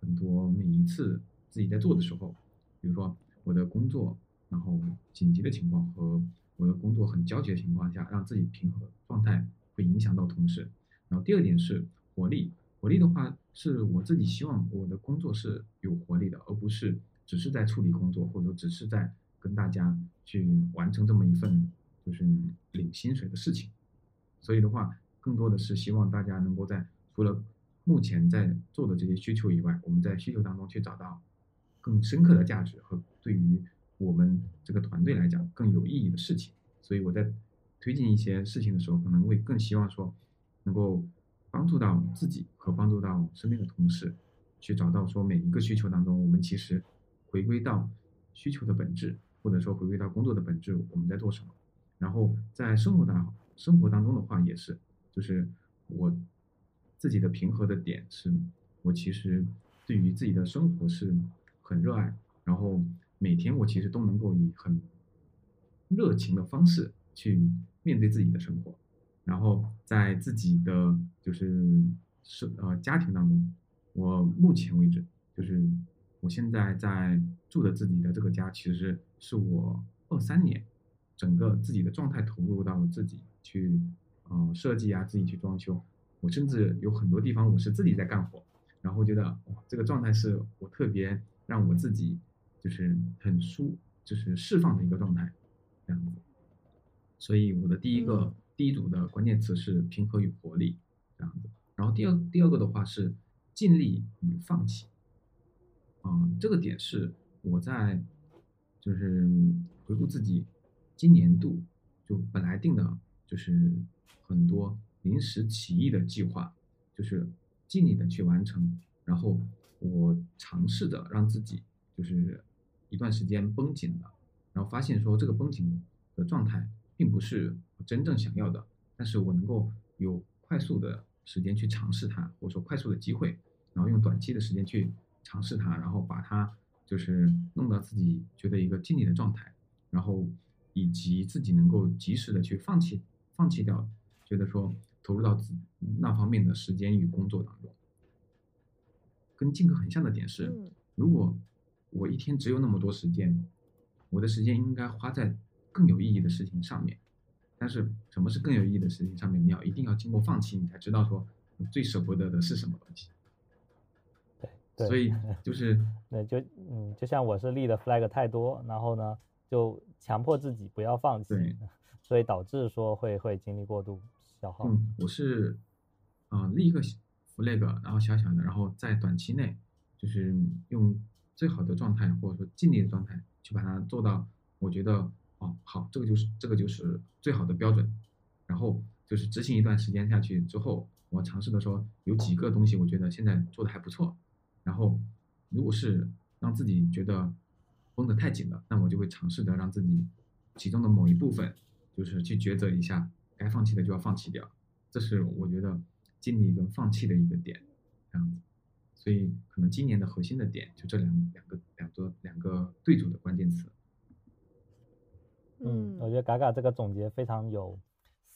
很多每一次自己在做的时候，比如说我的工作，然后紧急的情况和我的工作很焦急的情况下，让自己平和状态会影响到同事。然后第二点是活力，活力的话是我自己希望我的工作是有活力的，而不是只是在处理工作，或者只是在跟大家去完成这么一份就是领薪水的事情。所以的话，更多的是希望大家能够在除了目前在做的这些需求以外，我们在需求当中去找到更深刻的价值和对于我们这个团队来讲更有意义的事情。所以我在推进一些事情的时候，可能会更希望说能够帮助到自己和帮助到身边的同事，去找到说每一个需求当中，我们其实回归到需求的本质，或者说回归到工作的本质，我们在做什么。然后在生活当生活当中的话也是，就是我自己的平和的点是，我其实对于自己的生活是很热爱，然后每天我其实都能够以很热情的方式去面对自己的生活，然后在自己的就是是呃家庭当中，我目前为止就是我现在在住的自己的这个家，其实是我二三年整个自己的状态投入到自己去呃设计啊，自己去装修，我甚至有很多地方我是自己在干活，然后觉得哇这个状态是我特别让我自己就是很舒就是释放的一个状态。这样子，所以我的第一个、嗯第一组的关键词是平和与活力，这样子。然后第二第二个的话是尽力与放弃，啊、这个点是我在就是回顾自己今年度就本来定的就是很多临时起意的计划，就是尽力的去完成，然后我尝试着让自己就是一段时间绷紧了。然后发现说这个绷紧的状态并不是我真正想要的，但是我能够有快速的时间去尝试它，或者说快速的机会，然后用短期的时间去尝试它，然后把它就是弄到自己觉得一个尽力的状态，然后以及自己能够及时的去放弃放弃掉，觉得说投入到自那方面的时间与工作当中。跟静哥很像的点是，嗯如果我一天只有那么多时间，我的时间应该花在更有意义的事情上面。但是什么是更有意义的事情上面？你要一定要经过放弃，你才知道说你最舍不得的是什么东西。所以 就是那，就嗯，就像我是立的 flag 太多，然后呢，就强迫自己不要放弃，所以导致说会会精力过度消耗。嗯，我是，呃，立一个 flag，然后小小的，然后在短期内，就是用最好的状态或者说尽力的状态去把它做到，我觉得哦好，这个就是这个就是最好的标准，然后就是执行一段时间下去之后，我尝试的说有几个东西我觉得现在做的还不错，然后如果是让自己觉得绷得太紧了，那我就会尝试着让自己其中的某一部分，就是去抉择一下，该放弃的就要放弃掉，这是我觉得尽力跟放弃的一个点，这样子。所以可能今年的核心的点就这两两个两个两个对组的关键词。嗯，我觉得嘎嘎这个总结非常有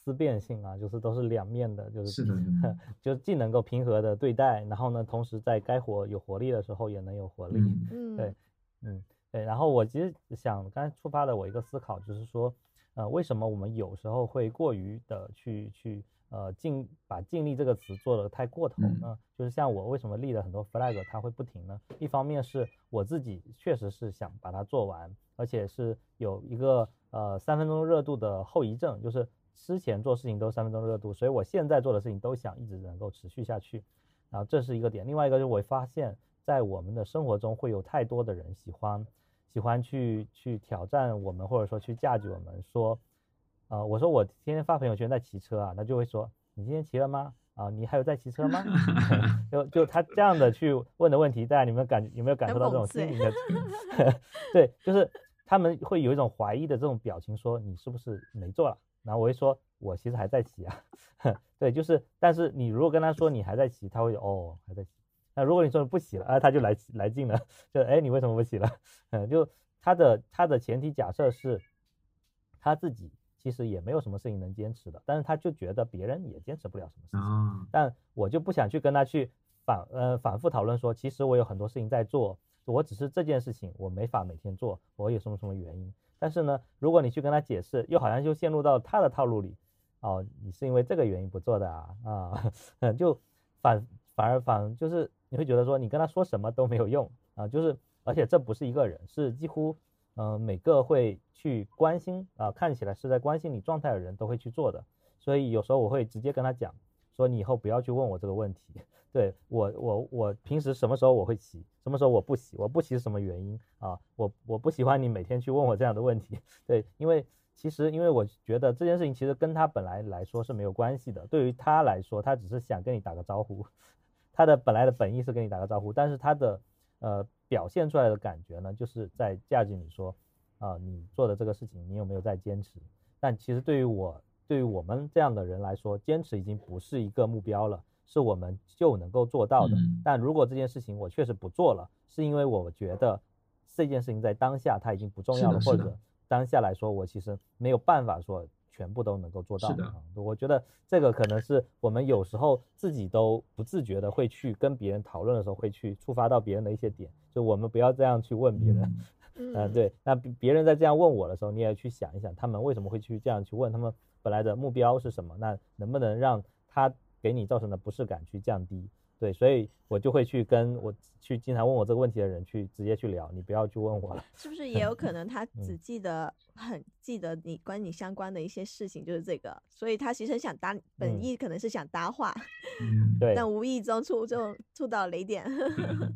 思辨性啊，就是都是两面的，就是是的，就既能够平和的对待，然后呢，同时在该活有活力的时候也能有活力。嗯嗯，对嗯，对。然后我其实想，刚才触发了我一个思考，就是说，呃，为什么我们有时候会过于的去去呃尽把尽力这个词做的太过头嗯呢？就是像我为什么立了很多 flag，它会不停呢？一方面是我自己确实是想把它做完，而且是有一个呃三分钟热度的后遗症，就是之前做事情都三分钟热度，所以我现在做的事情都想一直能够持续下去。然后这是一个点，另外一个就是我发现，在我们的生活中会有太多的人喜欢喜欢去去挑战我们，或者说去架举我们，说，呃，我说我天天发朋友圈在骑车啊，他就会说你今天骑了吗？啊，你还有在骑车吗？就就他这样的去问的问题，大家有没有感有没有感受到这种心理的？对，就是他们会有一种怀疑的这种表情，说你是不是没做了？然后我会说，我其实还在骑啊。对，就是，但是你如果跟他说你还在骑，他会哦还在骑。那如果你说不骑了，啊，他就来来劲了，就哎你为什么不骑了？嗯，就他的他的前提假设是，他自己其实也没有什么事情能坚持的，但是他就觉得别人也坚持不了什么事情。啊，但我就不想去跟他去反呃反复讨论说，其实我有很多事情在做，我只是这件事情我没法每天做，我有什么什么原因。但是呢，如果你去跟他解释，又好像就陷入到他的套路里，哦，你是因为这个原因不做的啊啊，就反反而反就是你会觉得说你跟他说什么都没有用啊，就是而且这不是一个人，是几乎嗯、每个会去关心啊、看起来是在关心你状态的人都会去做的，所以有时候我会直接跟他讲。说你以后不要去问我这个问题，对我我我平时什么时候我会骑，什么时候我不骑，我不骑是什么原因啊？我我不喜欢你每天去问我这样的问题，对，因为其实因为我觉得这件事情其实跟他本来来说是没有关系的，对于他来说，他只是想跟你打个招呼，他的本来的本意是跟你打个招呼，但是他的呃表现出来的感觉呢，就是在价值你说啊、你做的这个事情你有没有在坚持？但其实对于我，对于我们这样的人来说，坚持已经不是一个目标了，是我们就能够做到的。但如果这件事情我确实不做了，是因为我觉得这件事情在当下它已经不重要了，或者当下来说我其实没有办法说。全部都能够做到。是的，我觉得这个可能是我们有时候自己都不自觉的会去跟别人讨论的时候，会去触发到别人的一些点。就我们不要这样去问别人，嗯，对。那别人在这样问我的时候，你也去想一想，他们为什么会去这样去问？他们本来的目标是什么？那能不能让他给你造成的不适感去降低？对，所以我就会去跟我去经常问我这个问题的人去直接去聊，你不要去问我了。是不是也有可能他 只记得很记得你关你相关的一些事情，就是这个，所以他其实想搭本意可能是想搭话，对，但无意中触就触到雷点。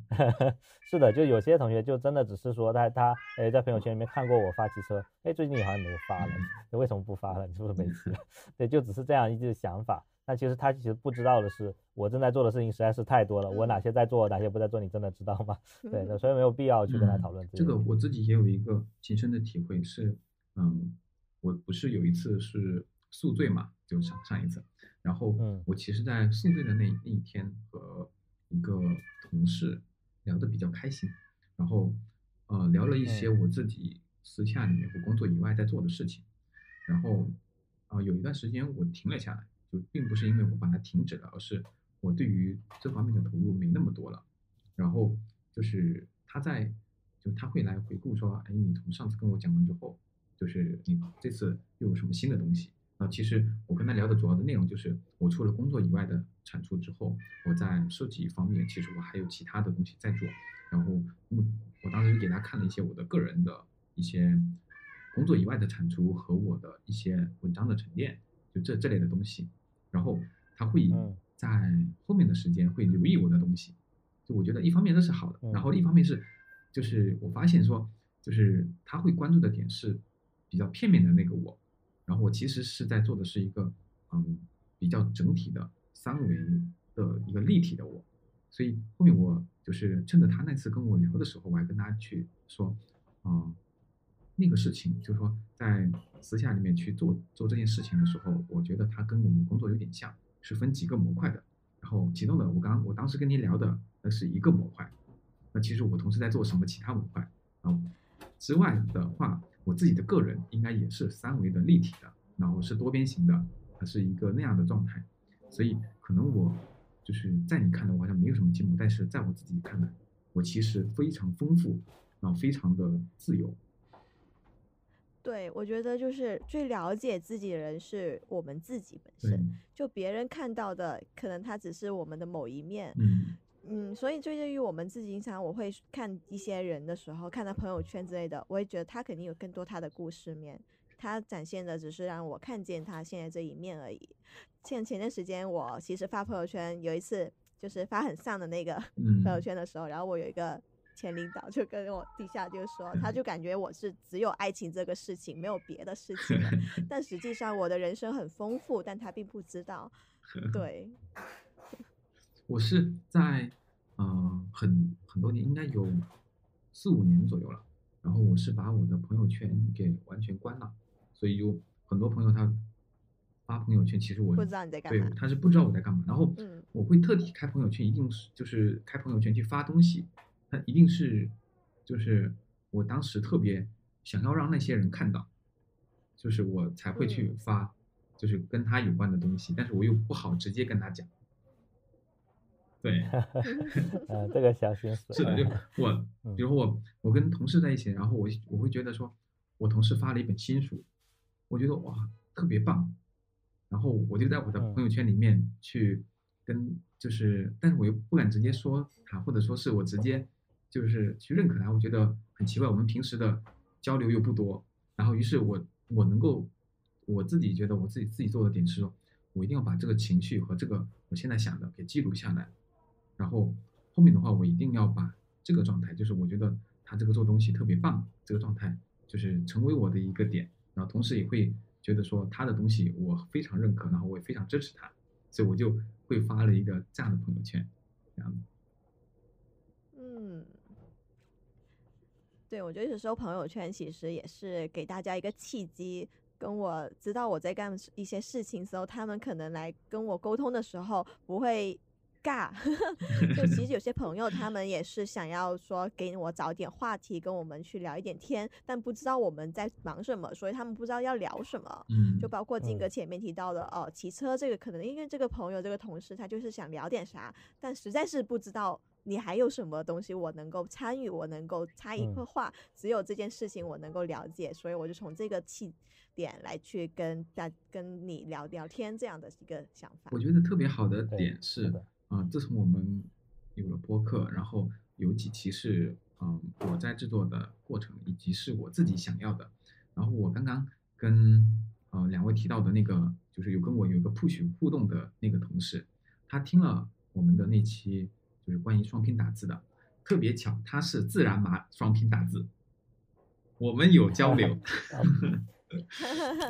是的，就有些同学就真的只是说他他哎在朋友圈里面看过我发骑车，哎最近你好像没有发了，你为什么不发了？你是不是没骑了？对，就只是这样一句想法。那其实他其实不知道的是，我正在做的事情实在是太多了。我哪些在做，哪些不在做，你真的知道吗？对，所以没有必要去跟他讨论这个。我自己也有一个亲身的体会是，嗯，我不是有一次是宿醉嘛，就上上一次，然后我其实，在宿醉的那那一天和一个同事聊得比较开心，然后呃聊了一些我自己私下里面或工作以外在做的事情，然后啊有一段时间我停了下来。就并不是因为我把它停止了，而是我对于这方面的投入没那么多了。然后就是他在，就他会来回顾说，哎，你从上次跟我讲完之后，就是你这次又有什么新的东西？那，其实我跟他聊的主要的内容就是，我除了工作以外的产出之后，我在设计方面其实我还有其他的东西在做。然后，嗯，我当时就给他看了一些我的个人的一些工作以外的产出和我的一些文章的沉淀，就这这类的东西。然后他会在后面的时间会留意我的东西，就我觉得一方面这是好的，然后一方面是，就是我发现说，就是他会关注的点是比较片面的那个我，然后我其实是在做的是一个嗯比较整体的三维的一个立体的我，所以后面我就是趁着他那次跟我聊的时候，我还跟他去说，啊。那个事情，就是说，在私下里面去做做这件事情的时候，我觉得它跟我们工作有点像，是分几个模块的。然后其中的，我刚我当时跟您聊的那是一个模块，那其实我同时在做什么其他模块，啊之外的话，我自己的个人应该也是三维的立体的，然后是多边形的，它是一个那样的状态。所以可能我就是在你看来我好像没有什么进步，但是在我自己看来，我其实非常丰富，然后非常的自由。对，我觉得就是最了解自己的人是我们自己本身，就别人看到的可能他只是我们的某一面，嗯嗯，所以最近于我们自己，经常我会看一些人的时候，看他朋友圈之类的，我也觉得他肯定有更多他的故事面，他展现的只是让我看见他现在这一面而已。像前段时间我其实发朋友圈，有一次就是发很丧的那个 朋友圈的时候，然后我有一个。前领导就跟我底下就说，他就感觉我是只有爱情这个事情，没有别的事情了。但实际上我的人生很丰富，但他并不知道。对，我是在嗯很很多年，应该有四五年左右了。然后我是把我的朋友圈给完全关了，所以就很多朋友他发朋友圈，其实我不知道你在干嘛。对，他是不知道我在干嘛。然后我会特地开朋友圈，一定是就是开朋友圈去发东西。那一定是，就是我当时特别想要让那些人看到，就是我才会去发，就是跟他有关的东西，但是我又不好直接跟他讲。对，啊，这个小心思。是的，就我，比如我，我跟同事在一起，然后我我会觉得说，我同事发了一本新书，我觉得哇特别棒，然后我就在我的朋友圈里面去跟，就是，但是我又不敢直接说他，或者说是我直接。就是去认可他，我觉得很奇怪。我们平时的交流又不多，然后于是我我能够我自己觉得我自己自己做的点是说，我一定要把这个情绪和这个我现在想的给记录下来，然后后面的话我一定要把这个状态，就是我觉得他这个做东西特别棒，这个状态就是成为我的一个点，然后同时也会觉得说他的东西我非常认可，然后我也非常支持他，所以我就会发了一个这样的朋友圈，这样。嗯。对，我觉得有时候朋友圈其实也是给大家一个契机，跟我知道我在干一些事情的时候，他们可能来跟我沟通的时候不会。尬，就其实有些朋友他们也是想要说给我找点话题，跟我们去聊一点天，但不知道我们在忙什么，所以他们不知道要聊什么。嗯，就包括金哥前面提到的哦，骑车这个可能因为这个朋友这个同事他就是想聊点啥，但实在是不知道你还有什么东西我能够参与，我能够插一个话，只有这件事情我能够了解，所以我就从这个起点来去跟大跟你聊聊天这样的一个想法。我觉得特别好的点是。啊，自从我们有了播客，然后有几期是嗯我在制作的过程，以及是我自己想要的。然后我刚刚跟呃两位提到的那个，就是有跟我有一个 push 互动的那个同事，他听了我们的那期就是关于双拼打字的，特别巧，他是自然码双拼打字，我们有交流，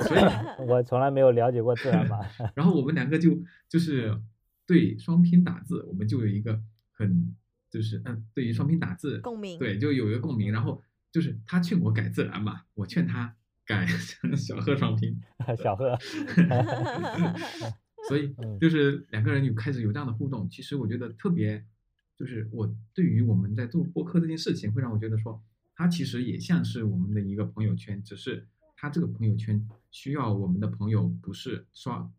所以 我从来没有了解过自然码。然后我们两个就就是。对双拼打字，我们就有一个很就是嗯，对于双拼打字共鸣，对，就有一个共鸣。然后就是他劝我改自然码，我劝他改小贺双拼，小贺。所以就是两个人有开始有这样的互动。其实我觉得特别，就是我对于我们在做播客这件事情，会让我觉得说，它其实也像是我们的一个朋友圈，只是它这个朋友圈需要我们的朋友不是刷。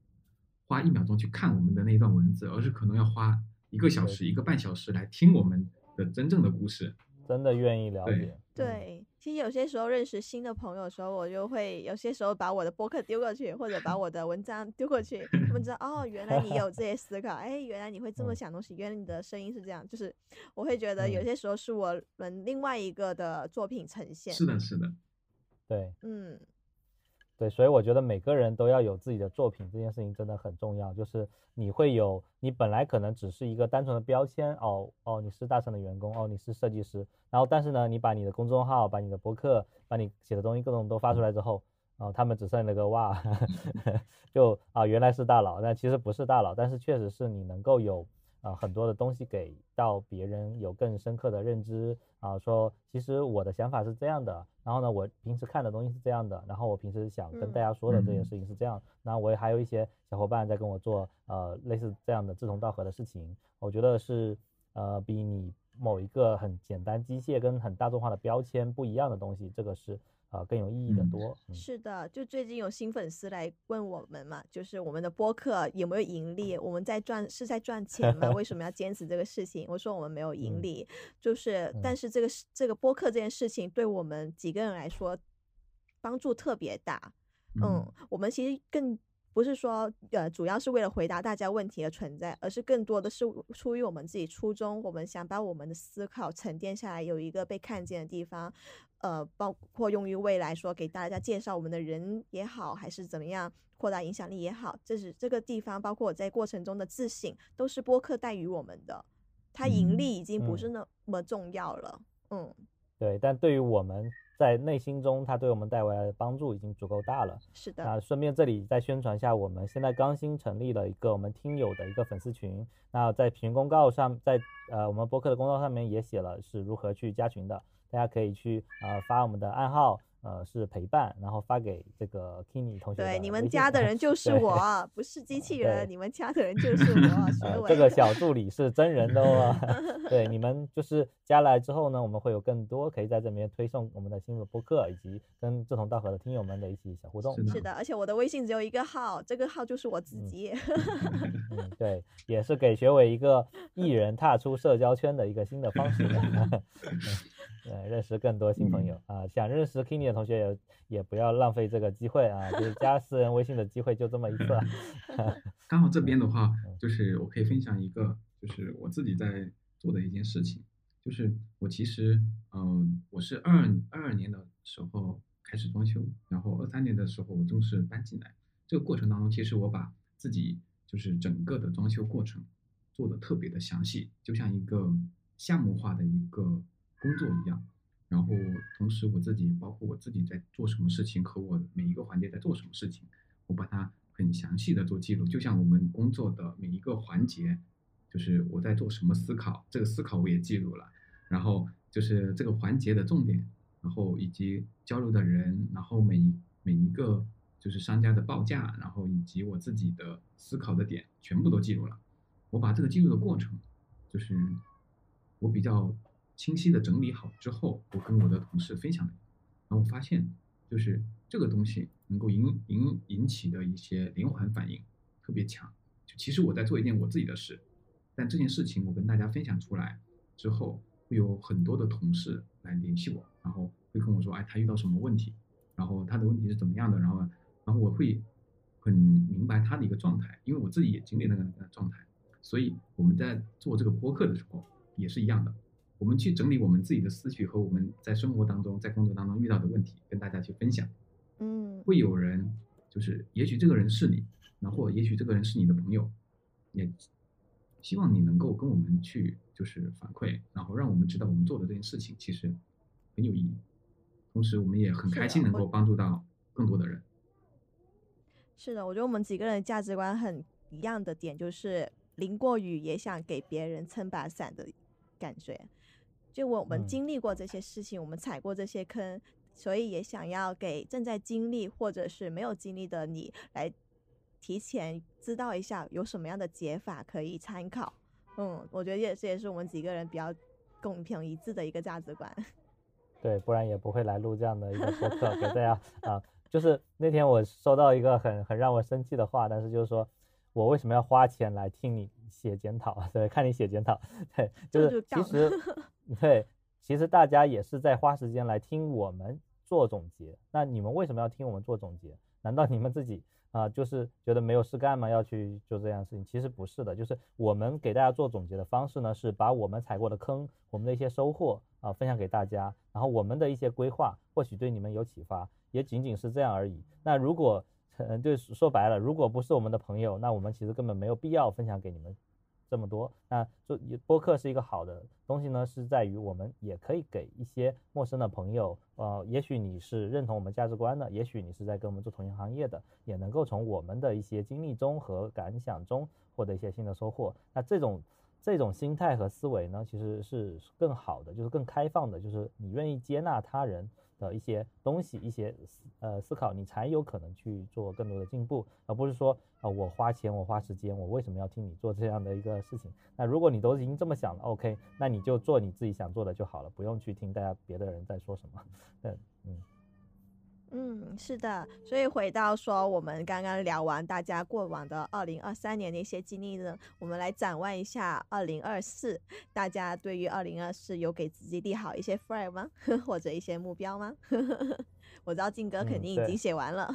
花一秒钟去看我们的那一段文字，而是可能要花一个小时、一个半小时来听我们的真正的故事。真的愿意了解。对，其实有些时候认识新的朋友的时候，我就会有些时候把我的博客丢过去，或者把我的文章丢过去，他们知道哦，原来你有这些思考，哎，原来你会这么想东西，原来你的声音是这样，就是我会觉得有些时候是我们另外一个的作品呈现。是的，是的，对，嗯。对，所以我觉得每个人都要有自己的作品，这件事情真的很重要。就是你会有，你本来可能只是一个单纯的标签，哦哦，你是大神的员工，哦，你是设计师，然后但是呢，你把你的公众号、把你的博客、把你写的东西各种都发出来之后，啊，他们只剩那个哇，就啊，原来是大佬，但其实不是大佬，但是确实是你能够有。啊，很多的东西给到别人有更深刻的认知啊，说其实我的想法是这样的，然后呢，我平时看的东西是这样的，然后我平时想跟大家说的这件事情是这样，那我也还有一些小伙伴在跟我做呃类似这样的志同道合的事情，我觉得是呃比你某一个很简单机械跟很大众化的标签不一样的东西，这个是。啊，更有意义的多。是的，就最近有新粉丝来问我们嘛，就是我们的播客有没有盈利？我们在赚是在赚钱吗？为什么要 坚持这个事情？我说我们没有盈利，就是但是这个这个播客这件事情对我们几个人来说帮助特别大。嗯，我们其实更不是说呃主要是为了回答大家问题而存在，而是更多的是出于我们自己初衷，我们想把我们的思考沉淀下来，有一个被看见的地方。呃，包括用于未来说给大家介绍我们的人也好，还是怎么样扩大影响力也好，这是这个地方，包括我在过程中的自省，都是播客带予我们的。它盈利已经不是那么重要了，嗯，对。但对于我们在内心中，它对我们带回来的帮助已经足够大了。是的。那顺便这里再宣传一下，我们现在刚新成立了一个我们听友的一个粉丝群。那在群公告上，在呃我们播客的公告上面也写了是如何去加群的。大家可以去呃发我们的暗号，呃是陪伴，然后发给这个 Kenny 同学。对，你们加的人就是我，不是机器人，你们加的人 就是我。这个小助理是真人的哦。对，你们就是加来之后呢，我们会有更多可以在这边推送我们的新的播客，以及跟志同道合的听友们的一起小互动。是的，而且我的微信只有一个号，这个号就是我自己。嗯，对，也是给学伟一个艺人踏出社交圈的一个新的方式。呃，认识更多新朋友啊！想认识 Kini 的同学也也不要浪费这个机会啊！就是加私人微信的机会就这么一次。刚好这边的话，就是我可以分享一个，就是我自己在做的一件事情，就是我其实，嗯，我是二二二年的时候开始装修，然后二三年的时候我正式搬进来。这个过程当中，其实我把自己就是整个的装修过程做的特别的详细，就像一个项目化的一个。工作一样，然后同时我自己，包括我自己在做什么事情和我每一个环节在做什么事情，我把它很详细的做记录，就像我们工作的每一个环节，就是我在做什么思考，这个思考我也记录了，然后就是这个环节的重点，然后以及交流的人，然后每一每一个就是商家的报价，然后以及我自己的思考的点，全部都记录了。我把这个记录的过程，就是我比较清晰的整理好之后，我跟我的同事分享了，然后我发现，就是这个东西能够引引引起的一些连环反应特别强。就其实我在做一件我自己的事，但这件事情我跟大家分享出来之后，会有很多的同事来联系我，然后会跟我说，哎，他遇到什么问题，然后他的问题是怎么样的，然后。然后我会很明白他的一个状态，因为我自己也经历那个状态，所以我们在做这个播客的时候也是一样的，我们去整理我们自己的思绪和我们在生活当中、在工作当中遇到的问题，跟大家去分享。嗯，会有人就是也许这个人是你，然后也许这个人是你的朋友，也希望你能够跟我们去就是反馈，然后让我们知道我们做的这件事情其实很有意义，同时我们也很开心能够帮助到更多的人。是的，我觉得我们几个人的价值观很一样的点，就是淋过雨也想给别人撑把伞的感觉。就我们经历过这些事情，我们踩过这些坑，所以也想要给正在经历或者是没有经历的你，来提前知道一下有什么样的解法可以参考。嗯，我觉得也是，也是我们几个人比较共平一致的一个价值观。对，不然也不会来录这样的一个播客给大家啊。就是那天我收到一个很很让我生气的话，但是就是说我为什么要花钱来听你写检讨？对，看你写检讨，对，就是其实对，其实大家也是在花时间来听我们做总结。那你们为什么要听我们做总结？难道你们自己啊就是觉得没有事干吗？要去做这样事情？其实不是的，就是我们给大家做总结的方式呢，是把我们踩过的坑，我们的一些收获啊分享给大家，然后我们的一些规划或许对你们有启发。也仅仅是这样而已。那如果，嗯，就说白了，如果不是我们的朋友，那我们其实根本没有必要分享给你们这么多。那做播客是一个好的东西呢，是在于我们也可以给一些陌生的朋友，呃，也许你是认同我们价值观的，也许你是在跟我们做同一行业的，也能够从我们的一些经历中和感想中获得一些新的收获。那这种这种心态和思维呢，其实是更好的，就是更开放的，就是你愿意接纳他人。的一些东西，一些呃思考，你才有可能去做更多的进步，而不是说啊我花钱我花时间，我为什么要听你做这样的一个事情？那如果你都已经这么想了，OK，那你就做你自己想做的就好了，不用去听大家别的人在说什么。嗯嗯。嗯，是的，所以回到说，我们刚刚聊完大家过往的二零二三年的一些经历呢，我们来展望一下二零二四。大家对于二零二四有给自己立好一些 flag 吗？或者一些目标吗？我知道静哥肯定已经写完了。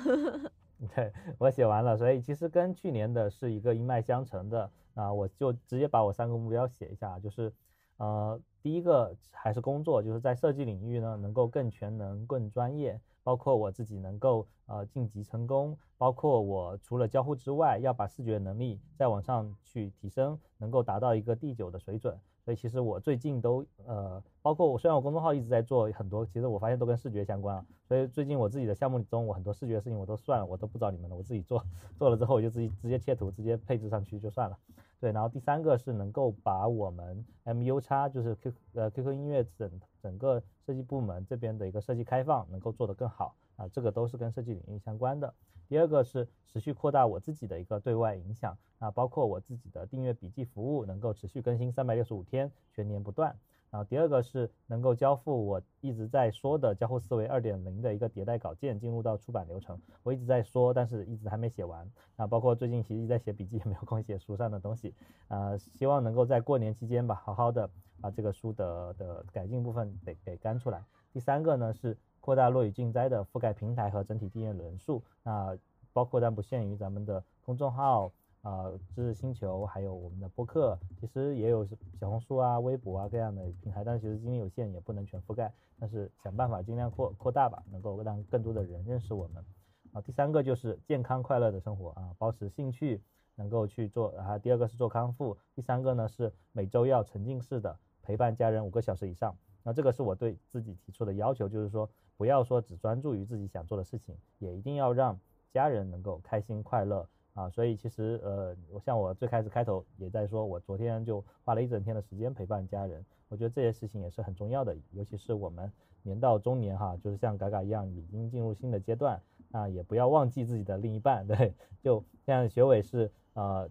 对我写完了，所以其实跟去年的是一个一脉相承的。啊我就直接把我三个目标写一下，就是呃，第一个还是工作，就是在设计领域呢，能够更全能、更专业。包括我自己能够呃晋级成功，包括我除了交互之外，要把视觉能力再往上去提升，能够达到一个第九的水准。所以其实我最近都呃，包括我虽然我公众号一直在做很多，其实我发现都跟视觉相关啊。所以最近我自己的项目中，我很多视觉事情我都算了，我都不找你们了，我自己做，做了之后我就自己直接切图，直接配置上去就算了。对，然后第三个是能够把我们 MU 叉就是 Q 呃 QQ 音乐整整个设计部门这边的一个设计开放能够做得更好啊，这个都是跟设计领域相关的。第二个是持续扩大我自己的一个对外影响啊，包括我自己的订阅笔记服务能够持续更新三百六十五天，全年不断。然后第二个是能够交付我一直在说的交互思维二点零的一个迭代稿件进入到出版流程，我一直在说，但是一直还没写完啊。包括最近其实在写笔记，也没有空写书上的东西，呃，希望能够在过年期间吧，好好的把这个书的的改进部分给给干出来。第三个呢是扩大落雨静灾的覆盖平台和整体订阅人数，那包括但不限于咱们的公众号。啊，知识星球还有我们的播客，其实也有小红书啊、微博啊这样的平台，但是其实精力有限，也不能全覆盖。但是想办法尽量扩扩大吧，能够让更多的人认识我们。啊，第三个就是健康快乐的生活啊，保持兴趣，能够去做。然后第二个是做康复，第三个呢是每周要沉浸式的陪伴家人五个小时以上。那这个是我对自己提出的要求，就是说不要说只专注于自己想做的事情，也一定要让家人能够开心快乐。啊，所以其实呃，我像我最开始开头也在说，我昨天就花了一整天的时间陪伴家人，我觉得这些事情也是很重要的，尤其是我们年到中年哈，就是像嘎嘎一样已经进入新的阶段，啊，也不要忘记自己的另一半，对，就像学伟是呃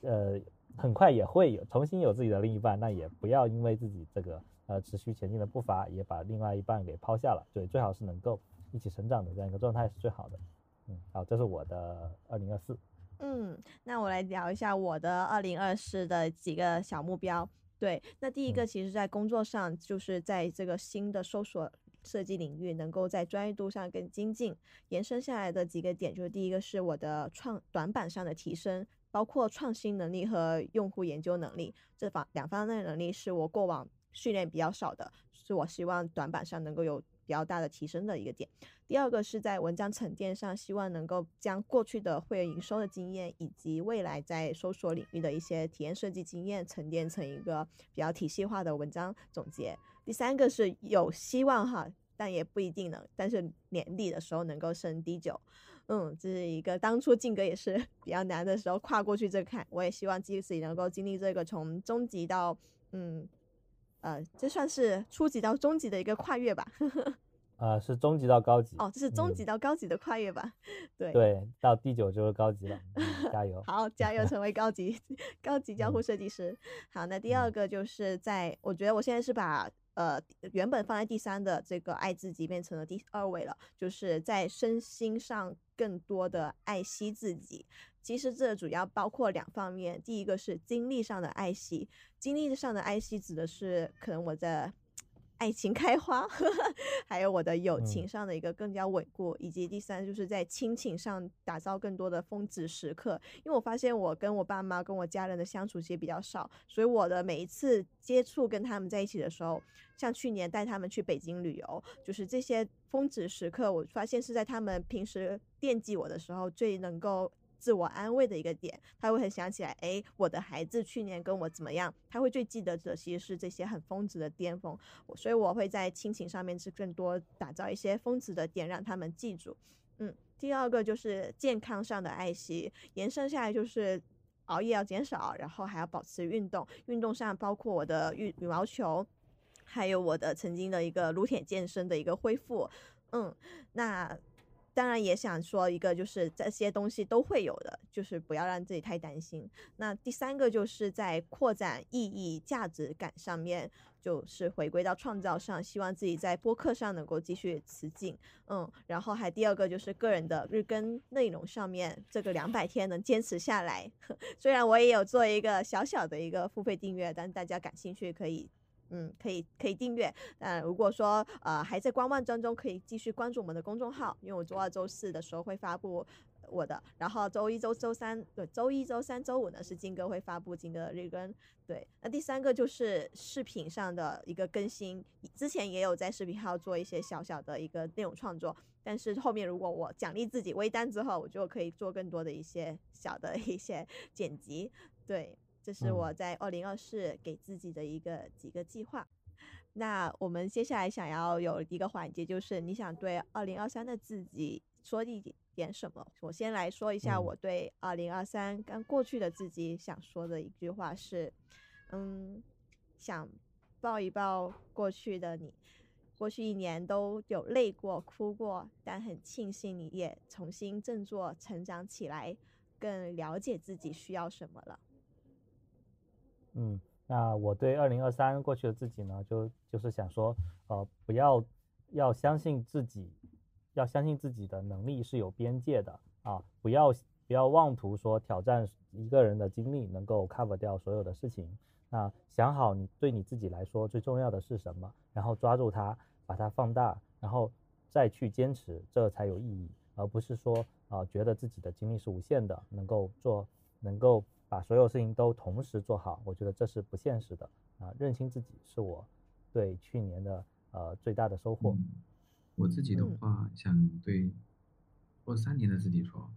呃很快也会有重新有自己的另一半，那也不要因为自己这个呃持续前进的步伐，也把另外一半给抛下了，对，最好是能够一起成长的这样一个状态是最好的。嗯，好，这是我的二零二四。嗯，那我来聊一下我的二零二四的几个小目标。对，那第一个其实，在工作上，就是在这个新的搜索设计领域，能够在专业度上更精进。延伸下来的几个点，就是第一个是我的创短板上的提升，包括创新能力和用户研究能力这方两方面的能力，是我过往训练比较少的，是我希望短板上能够有。比较大的提升的一个点。第二个是在文章沉淀上，希望能够将过去的会员营收的经验，以及未来在搜索领域的一些体验设计经验，沉淀成一个比较体系化的文章总结。第三个是有希望哈，但也不一定能，但是年底的时候能够升 D 九，嗯，这是一个当初进格也是 比较难的时候跨过去这个坎，我也希望自己能够经历这个从中级到嗯。呃，这算是初级到中级的一个跨越吧。呵 呵呃，是中级到高级。哦，这是中级到高级的跨越吧？对。对，到第九就是高级了，加油！好，加油，成为高级高级交互设计师。好，那第二个就是在，我觉得我现在是把呃原本放在第三的这个爱自己变成了第二位了，就是在身心上更多的爱惜自己。其实这主要包括两方面，第一个是精力上的爱惜，精力上的爱惜指的是可能我的爱情开花，还有我的友情上的一个更加稳固，以及第三就是在亲情上打造更多的峰值时刻。因为我发现我跟我爸妈、跟我家人的相处其实比较少，所以我的每一次接触跟他们在一起的时候，像去年带他们去北京旅游，就是这些峰值时刻，我发现是在他们平时惦记我的时候最能够。自我安慰的一个点，他会很想起来，哎，我的孩子去年跟我怎么样？他会最记得的其实是这些很峰值的巅峰，所以我会在亲情上面是更多打造一些峰值的点，让他们记住。嗯，第二个就是健康上的爱惜，延伸下来就是熬夜要减少，然后还要保持运动，运动上包括我的羽羽毛球，还有我的曾经的一个撸铁健身的一个恢复。嗯，那。当然也想说一个，就是这些东西都会有的，就是不要让自己太担心。那第三个就是在扩展意义、价值感上面，就是回归到创造上，希望自己在播客上能够继续持进，嗯，然后还第二个就是个人的日更内容上面，这个两百天能坚持下来。虽然我也有做一个小小的一个付费订阅，但大家感兴趣可以。嗯，可以可以订阅。呃，如果说呃还在观望当中，可以继续关注我们的公众号，因为我周二、周四的时候会发布我的，然后周一周周三对，周一周三周五呢是金哥会发布金哥的日更。对，那第三个就是视频上的一个更新，之前也有在视频号做一些小小的一个内容创作，但是后面如果我奖励自己微单之后，我就可以做更多的一些小的一些剪辑。对。这是我在二零二四给自己的一个几个计划。那我们接下来想要有一个环节，就是你想对二零二三的自己说一点什么？我先来说一下我对二零二三刚过去的自己想说的一句话是：嗯，想抱一抱过去的你，过去一年都有累过、哭过，但很庆幸你也重新振作、成长起来，更了解自己需要什么了。嗯，那我对二零二三过去的自己呢，就就是想说，呃，不要要相信自己，要相信自己的能力是有边界的啊，不要不要妄图说挑战一个人的精力能够 cover 掉所有的事情。那想好你对你自己来说最重要的是什么，然后抓住它，把它放大，然后再去坚持，这才有意义，而不是说啊觉得自己的精力是无限的，能够做，能够。把所有事情都同时做好，我觉得这是不现实的啊！认清自己是我对去年的呃最大的收获。我自己的话，想对二三年的自己说，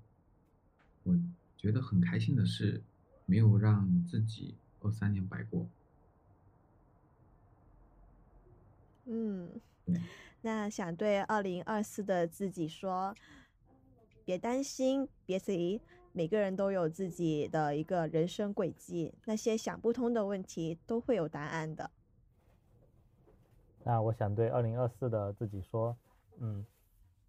我觉得很开心的是，没有让自己二三年白过。嗯，那想对二零二四的自己说，别担心，别急。每个人都有自己的一个人生轨迹，那些想不通的问题都会有答案的。那我想对二零二四的自己说，嗯，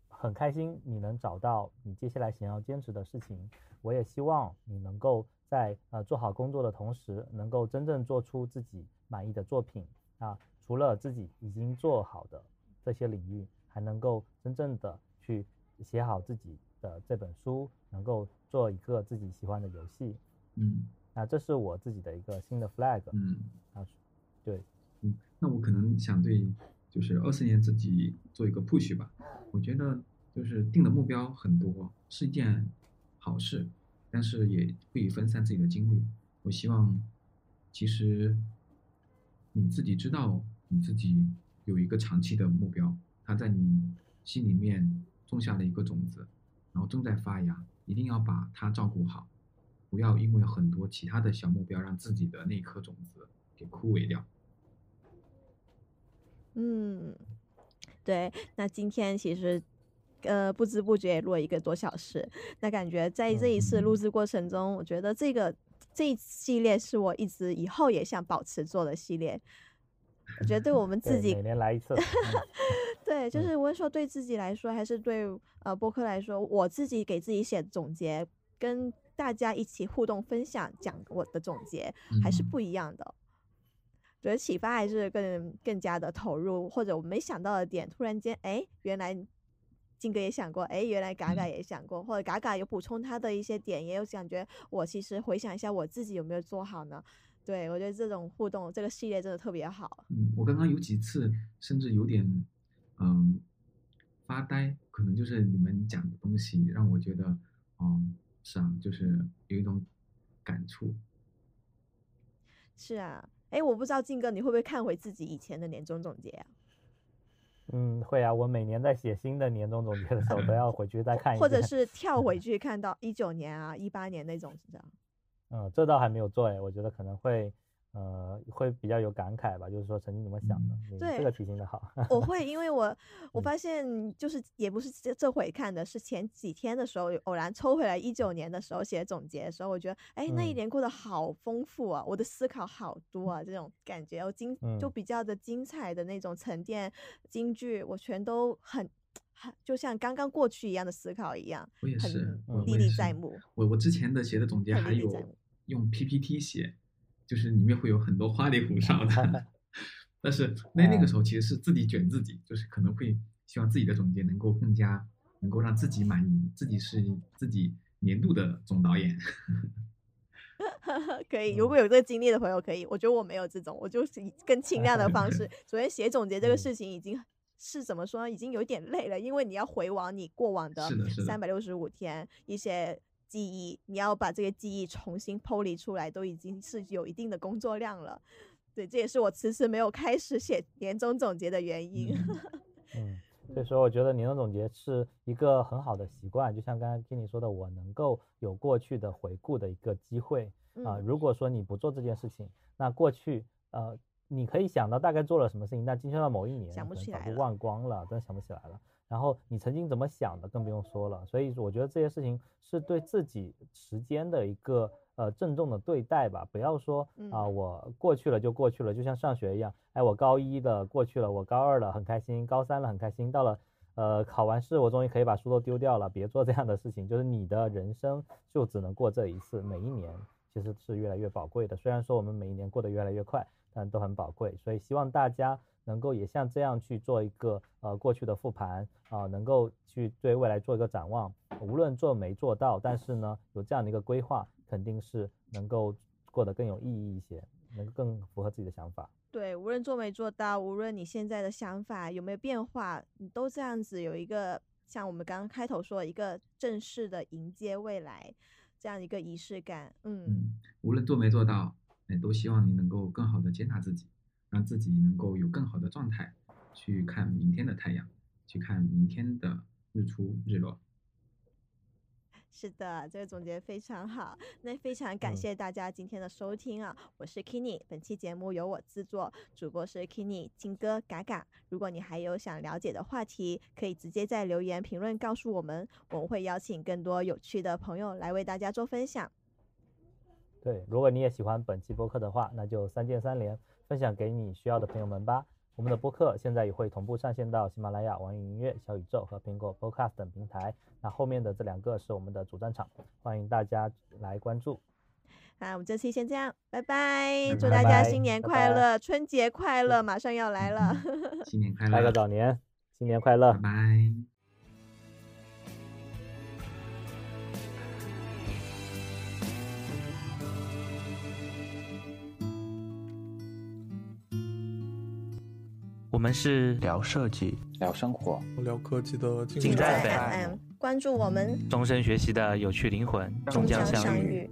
很开心你能找到你接下来想要坚持的事情。我也希望你能够在呃做好工作的同时，能够真正做出自己满意的作品啊。除了自己已经做好的这些领域，还能够真正的去写好自己的这本书，能够做一个自己喜欢的游戏。嗯，那这是我自己的一个新的 flag。嗯，啊，对，嗯，那我可能想对就是二四年自己做一个 push 吧。我觉得就是定的目标很多是一件好事，但是也不以分散自己的精力。我希望其实你自己知道。你自己有一个长期的目标，它在你心里面种下了一个种子，然后正在发芽，一定要把它照顾好，不要因为很多其他的小目标让自己的那颗种子给枯萎掉。嗯，对。那今天其实，呃，不知不觉也录了一个多小时。那感觉在这一次录制过程中，我觉得这个这一系列是我一直以后也想保持做的系列。我觉得对我们自己每年来一次，对，就是无论说对自己来说，还是对呃播客来说，我自己给自己写总结，跟大家一起互动分享讲我的总结，还是不一样的。觉得启发还是更更加的投入，或者我没想到的点，突然间哎，原来金哥也想过，哎，原来嘎嘎也想过，或者嘎嘎有补充他的一些点，也有感觉我其实回想一下我自己有没有做好呢？对，我觉得这种互动，这个系列真的特别好。嗯，我刚刚有几次甚至有点，嗯，发呆，可能就是你们讲的东西让我觉得，嗯，是啊，就是有一种感触。是啊，哎，我不知道静哥你会不会看回自己以前的年终总结啊？嗯，会啊，我每年在写新的年终总结的时候都要回去再看一或者是跳回 去看到一九年啊、一八年那种，是这样。嗯，这倒还没有做哎，我觉得可能会，呃，会比较有感慨吧，就是说曾经怎么想的。对，这个提醒的好。我会，因为我 我发现就是也不是这这回看的，是前几天的时候偶然抽回来一九年的时候写总结的时候，我觉得哎那一年过得好丰富啊，我的思考好多啊，这种感觉，我精就比较的精彩的那种沉淀京剧，我全都很。就像刚刚过去一样的思考一样，我也是历历在目。我我之前的写的总结还有用 PPT 写，就是里面会有很多花里胡哨的。但是那那个时候其实是自己卷自己，就是可能会希望自己的总结能够更加能够让自己满意，自己是自己年度的总导演。可以，如果有这个经历的朋友可以，我觉得我没有这种，我就是以更轻量的方式。首先写总结这个事情已经。是怎么说呢？已经有点累了，因为你要回望你过往的三百六十五天一些记忆，你要把这些记忆重新剥离出来，都已经是有一定的工作量了。对，这也是我迟迟没有开始写 年终总结的原因。嗯，所以说我觉得年终总结是一个很好的习惯，就像刚刚听你说的，我能够有过去的回顾的一个机会啊。如果说你不做这件事情，那过去呃。你可以想到大概做了什么事情，但进行到某一年，想不起来忘光了，真的想不起来了。然后你曾经怎么想的，更不用说了。所以我觉得这些事情是对自己时间的一个呃郑重的对待吧。不要说啊，我过去了就过去了，就像上学一样，哎，我高一的过去了，我高二了很开心，高三了很开心，到了呃考完试，我终于可以把书都丢掉了。别做这样的事情，就是你的人生就只能过这一次，每一年其实是越来越宝贵的。虽然说我们每一年过得越来越快。但都很宝贵，所以希望大家能够也像这样去做一个呃过去的复盘啊，能够去对未来做一个展望。无论做没做到，但是呢有这样的一个规划，肯定是能够过得更有意义一些，能更符合自己的想法。对，无论做没做到，无论你现在的想法有没有变化，你都这样子有一个像我们刚刚开头说一个正式的迎接未来这样一个仪式感。嗯，无论做没做到。也都希望你能够更好的接纳自己，让自己能够有更好的状态，去看明天的太阳，去看明天的日出日落。是的，这个总结非常好。那非常感谢大家今天的收听啊！我是 Kenny，本期节目由我制作，主播是 Kenny 金哥嘎嘎。如果你还有想了解的话题，可以直接在留言评论告诉我们，我们会邀请更多有趣的朋友来为大家做分享。对，如果你也喜欢本期播客的话，那就三键三连，分享给你需要的朋友们吧。我们的播客现在也会同步上线到喜马拉雅、网易云音乐、小宇宙和苹果 Podcast 等平台。那后面的这两个是我们的主战场，欢迎大家来关注。好我们这期先这样，拜拜！祝大家新年拜拜快乐，春节快乐，马上要来了。新年快 乐拜个，早年，新年快乐拜！拜。我们是聊设计，聊生活，聊科技的尽在在 FM 关注我们，终身学习的有趣灵魂，终终将。相遇。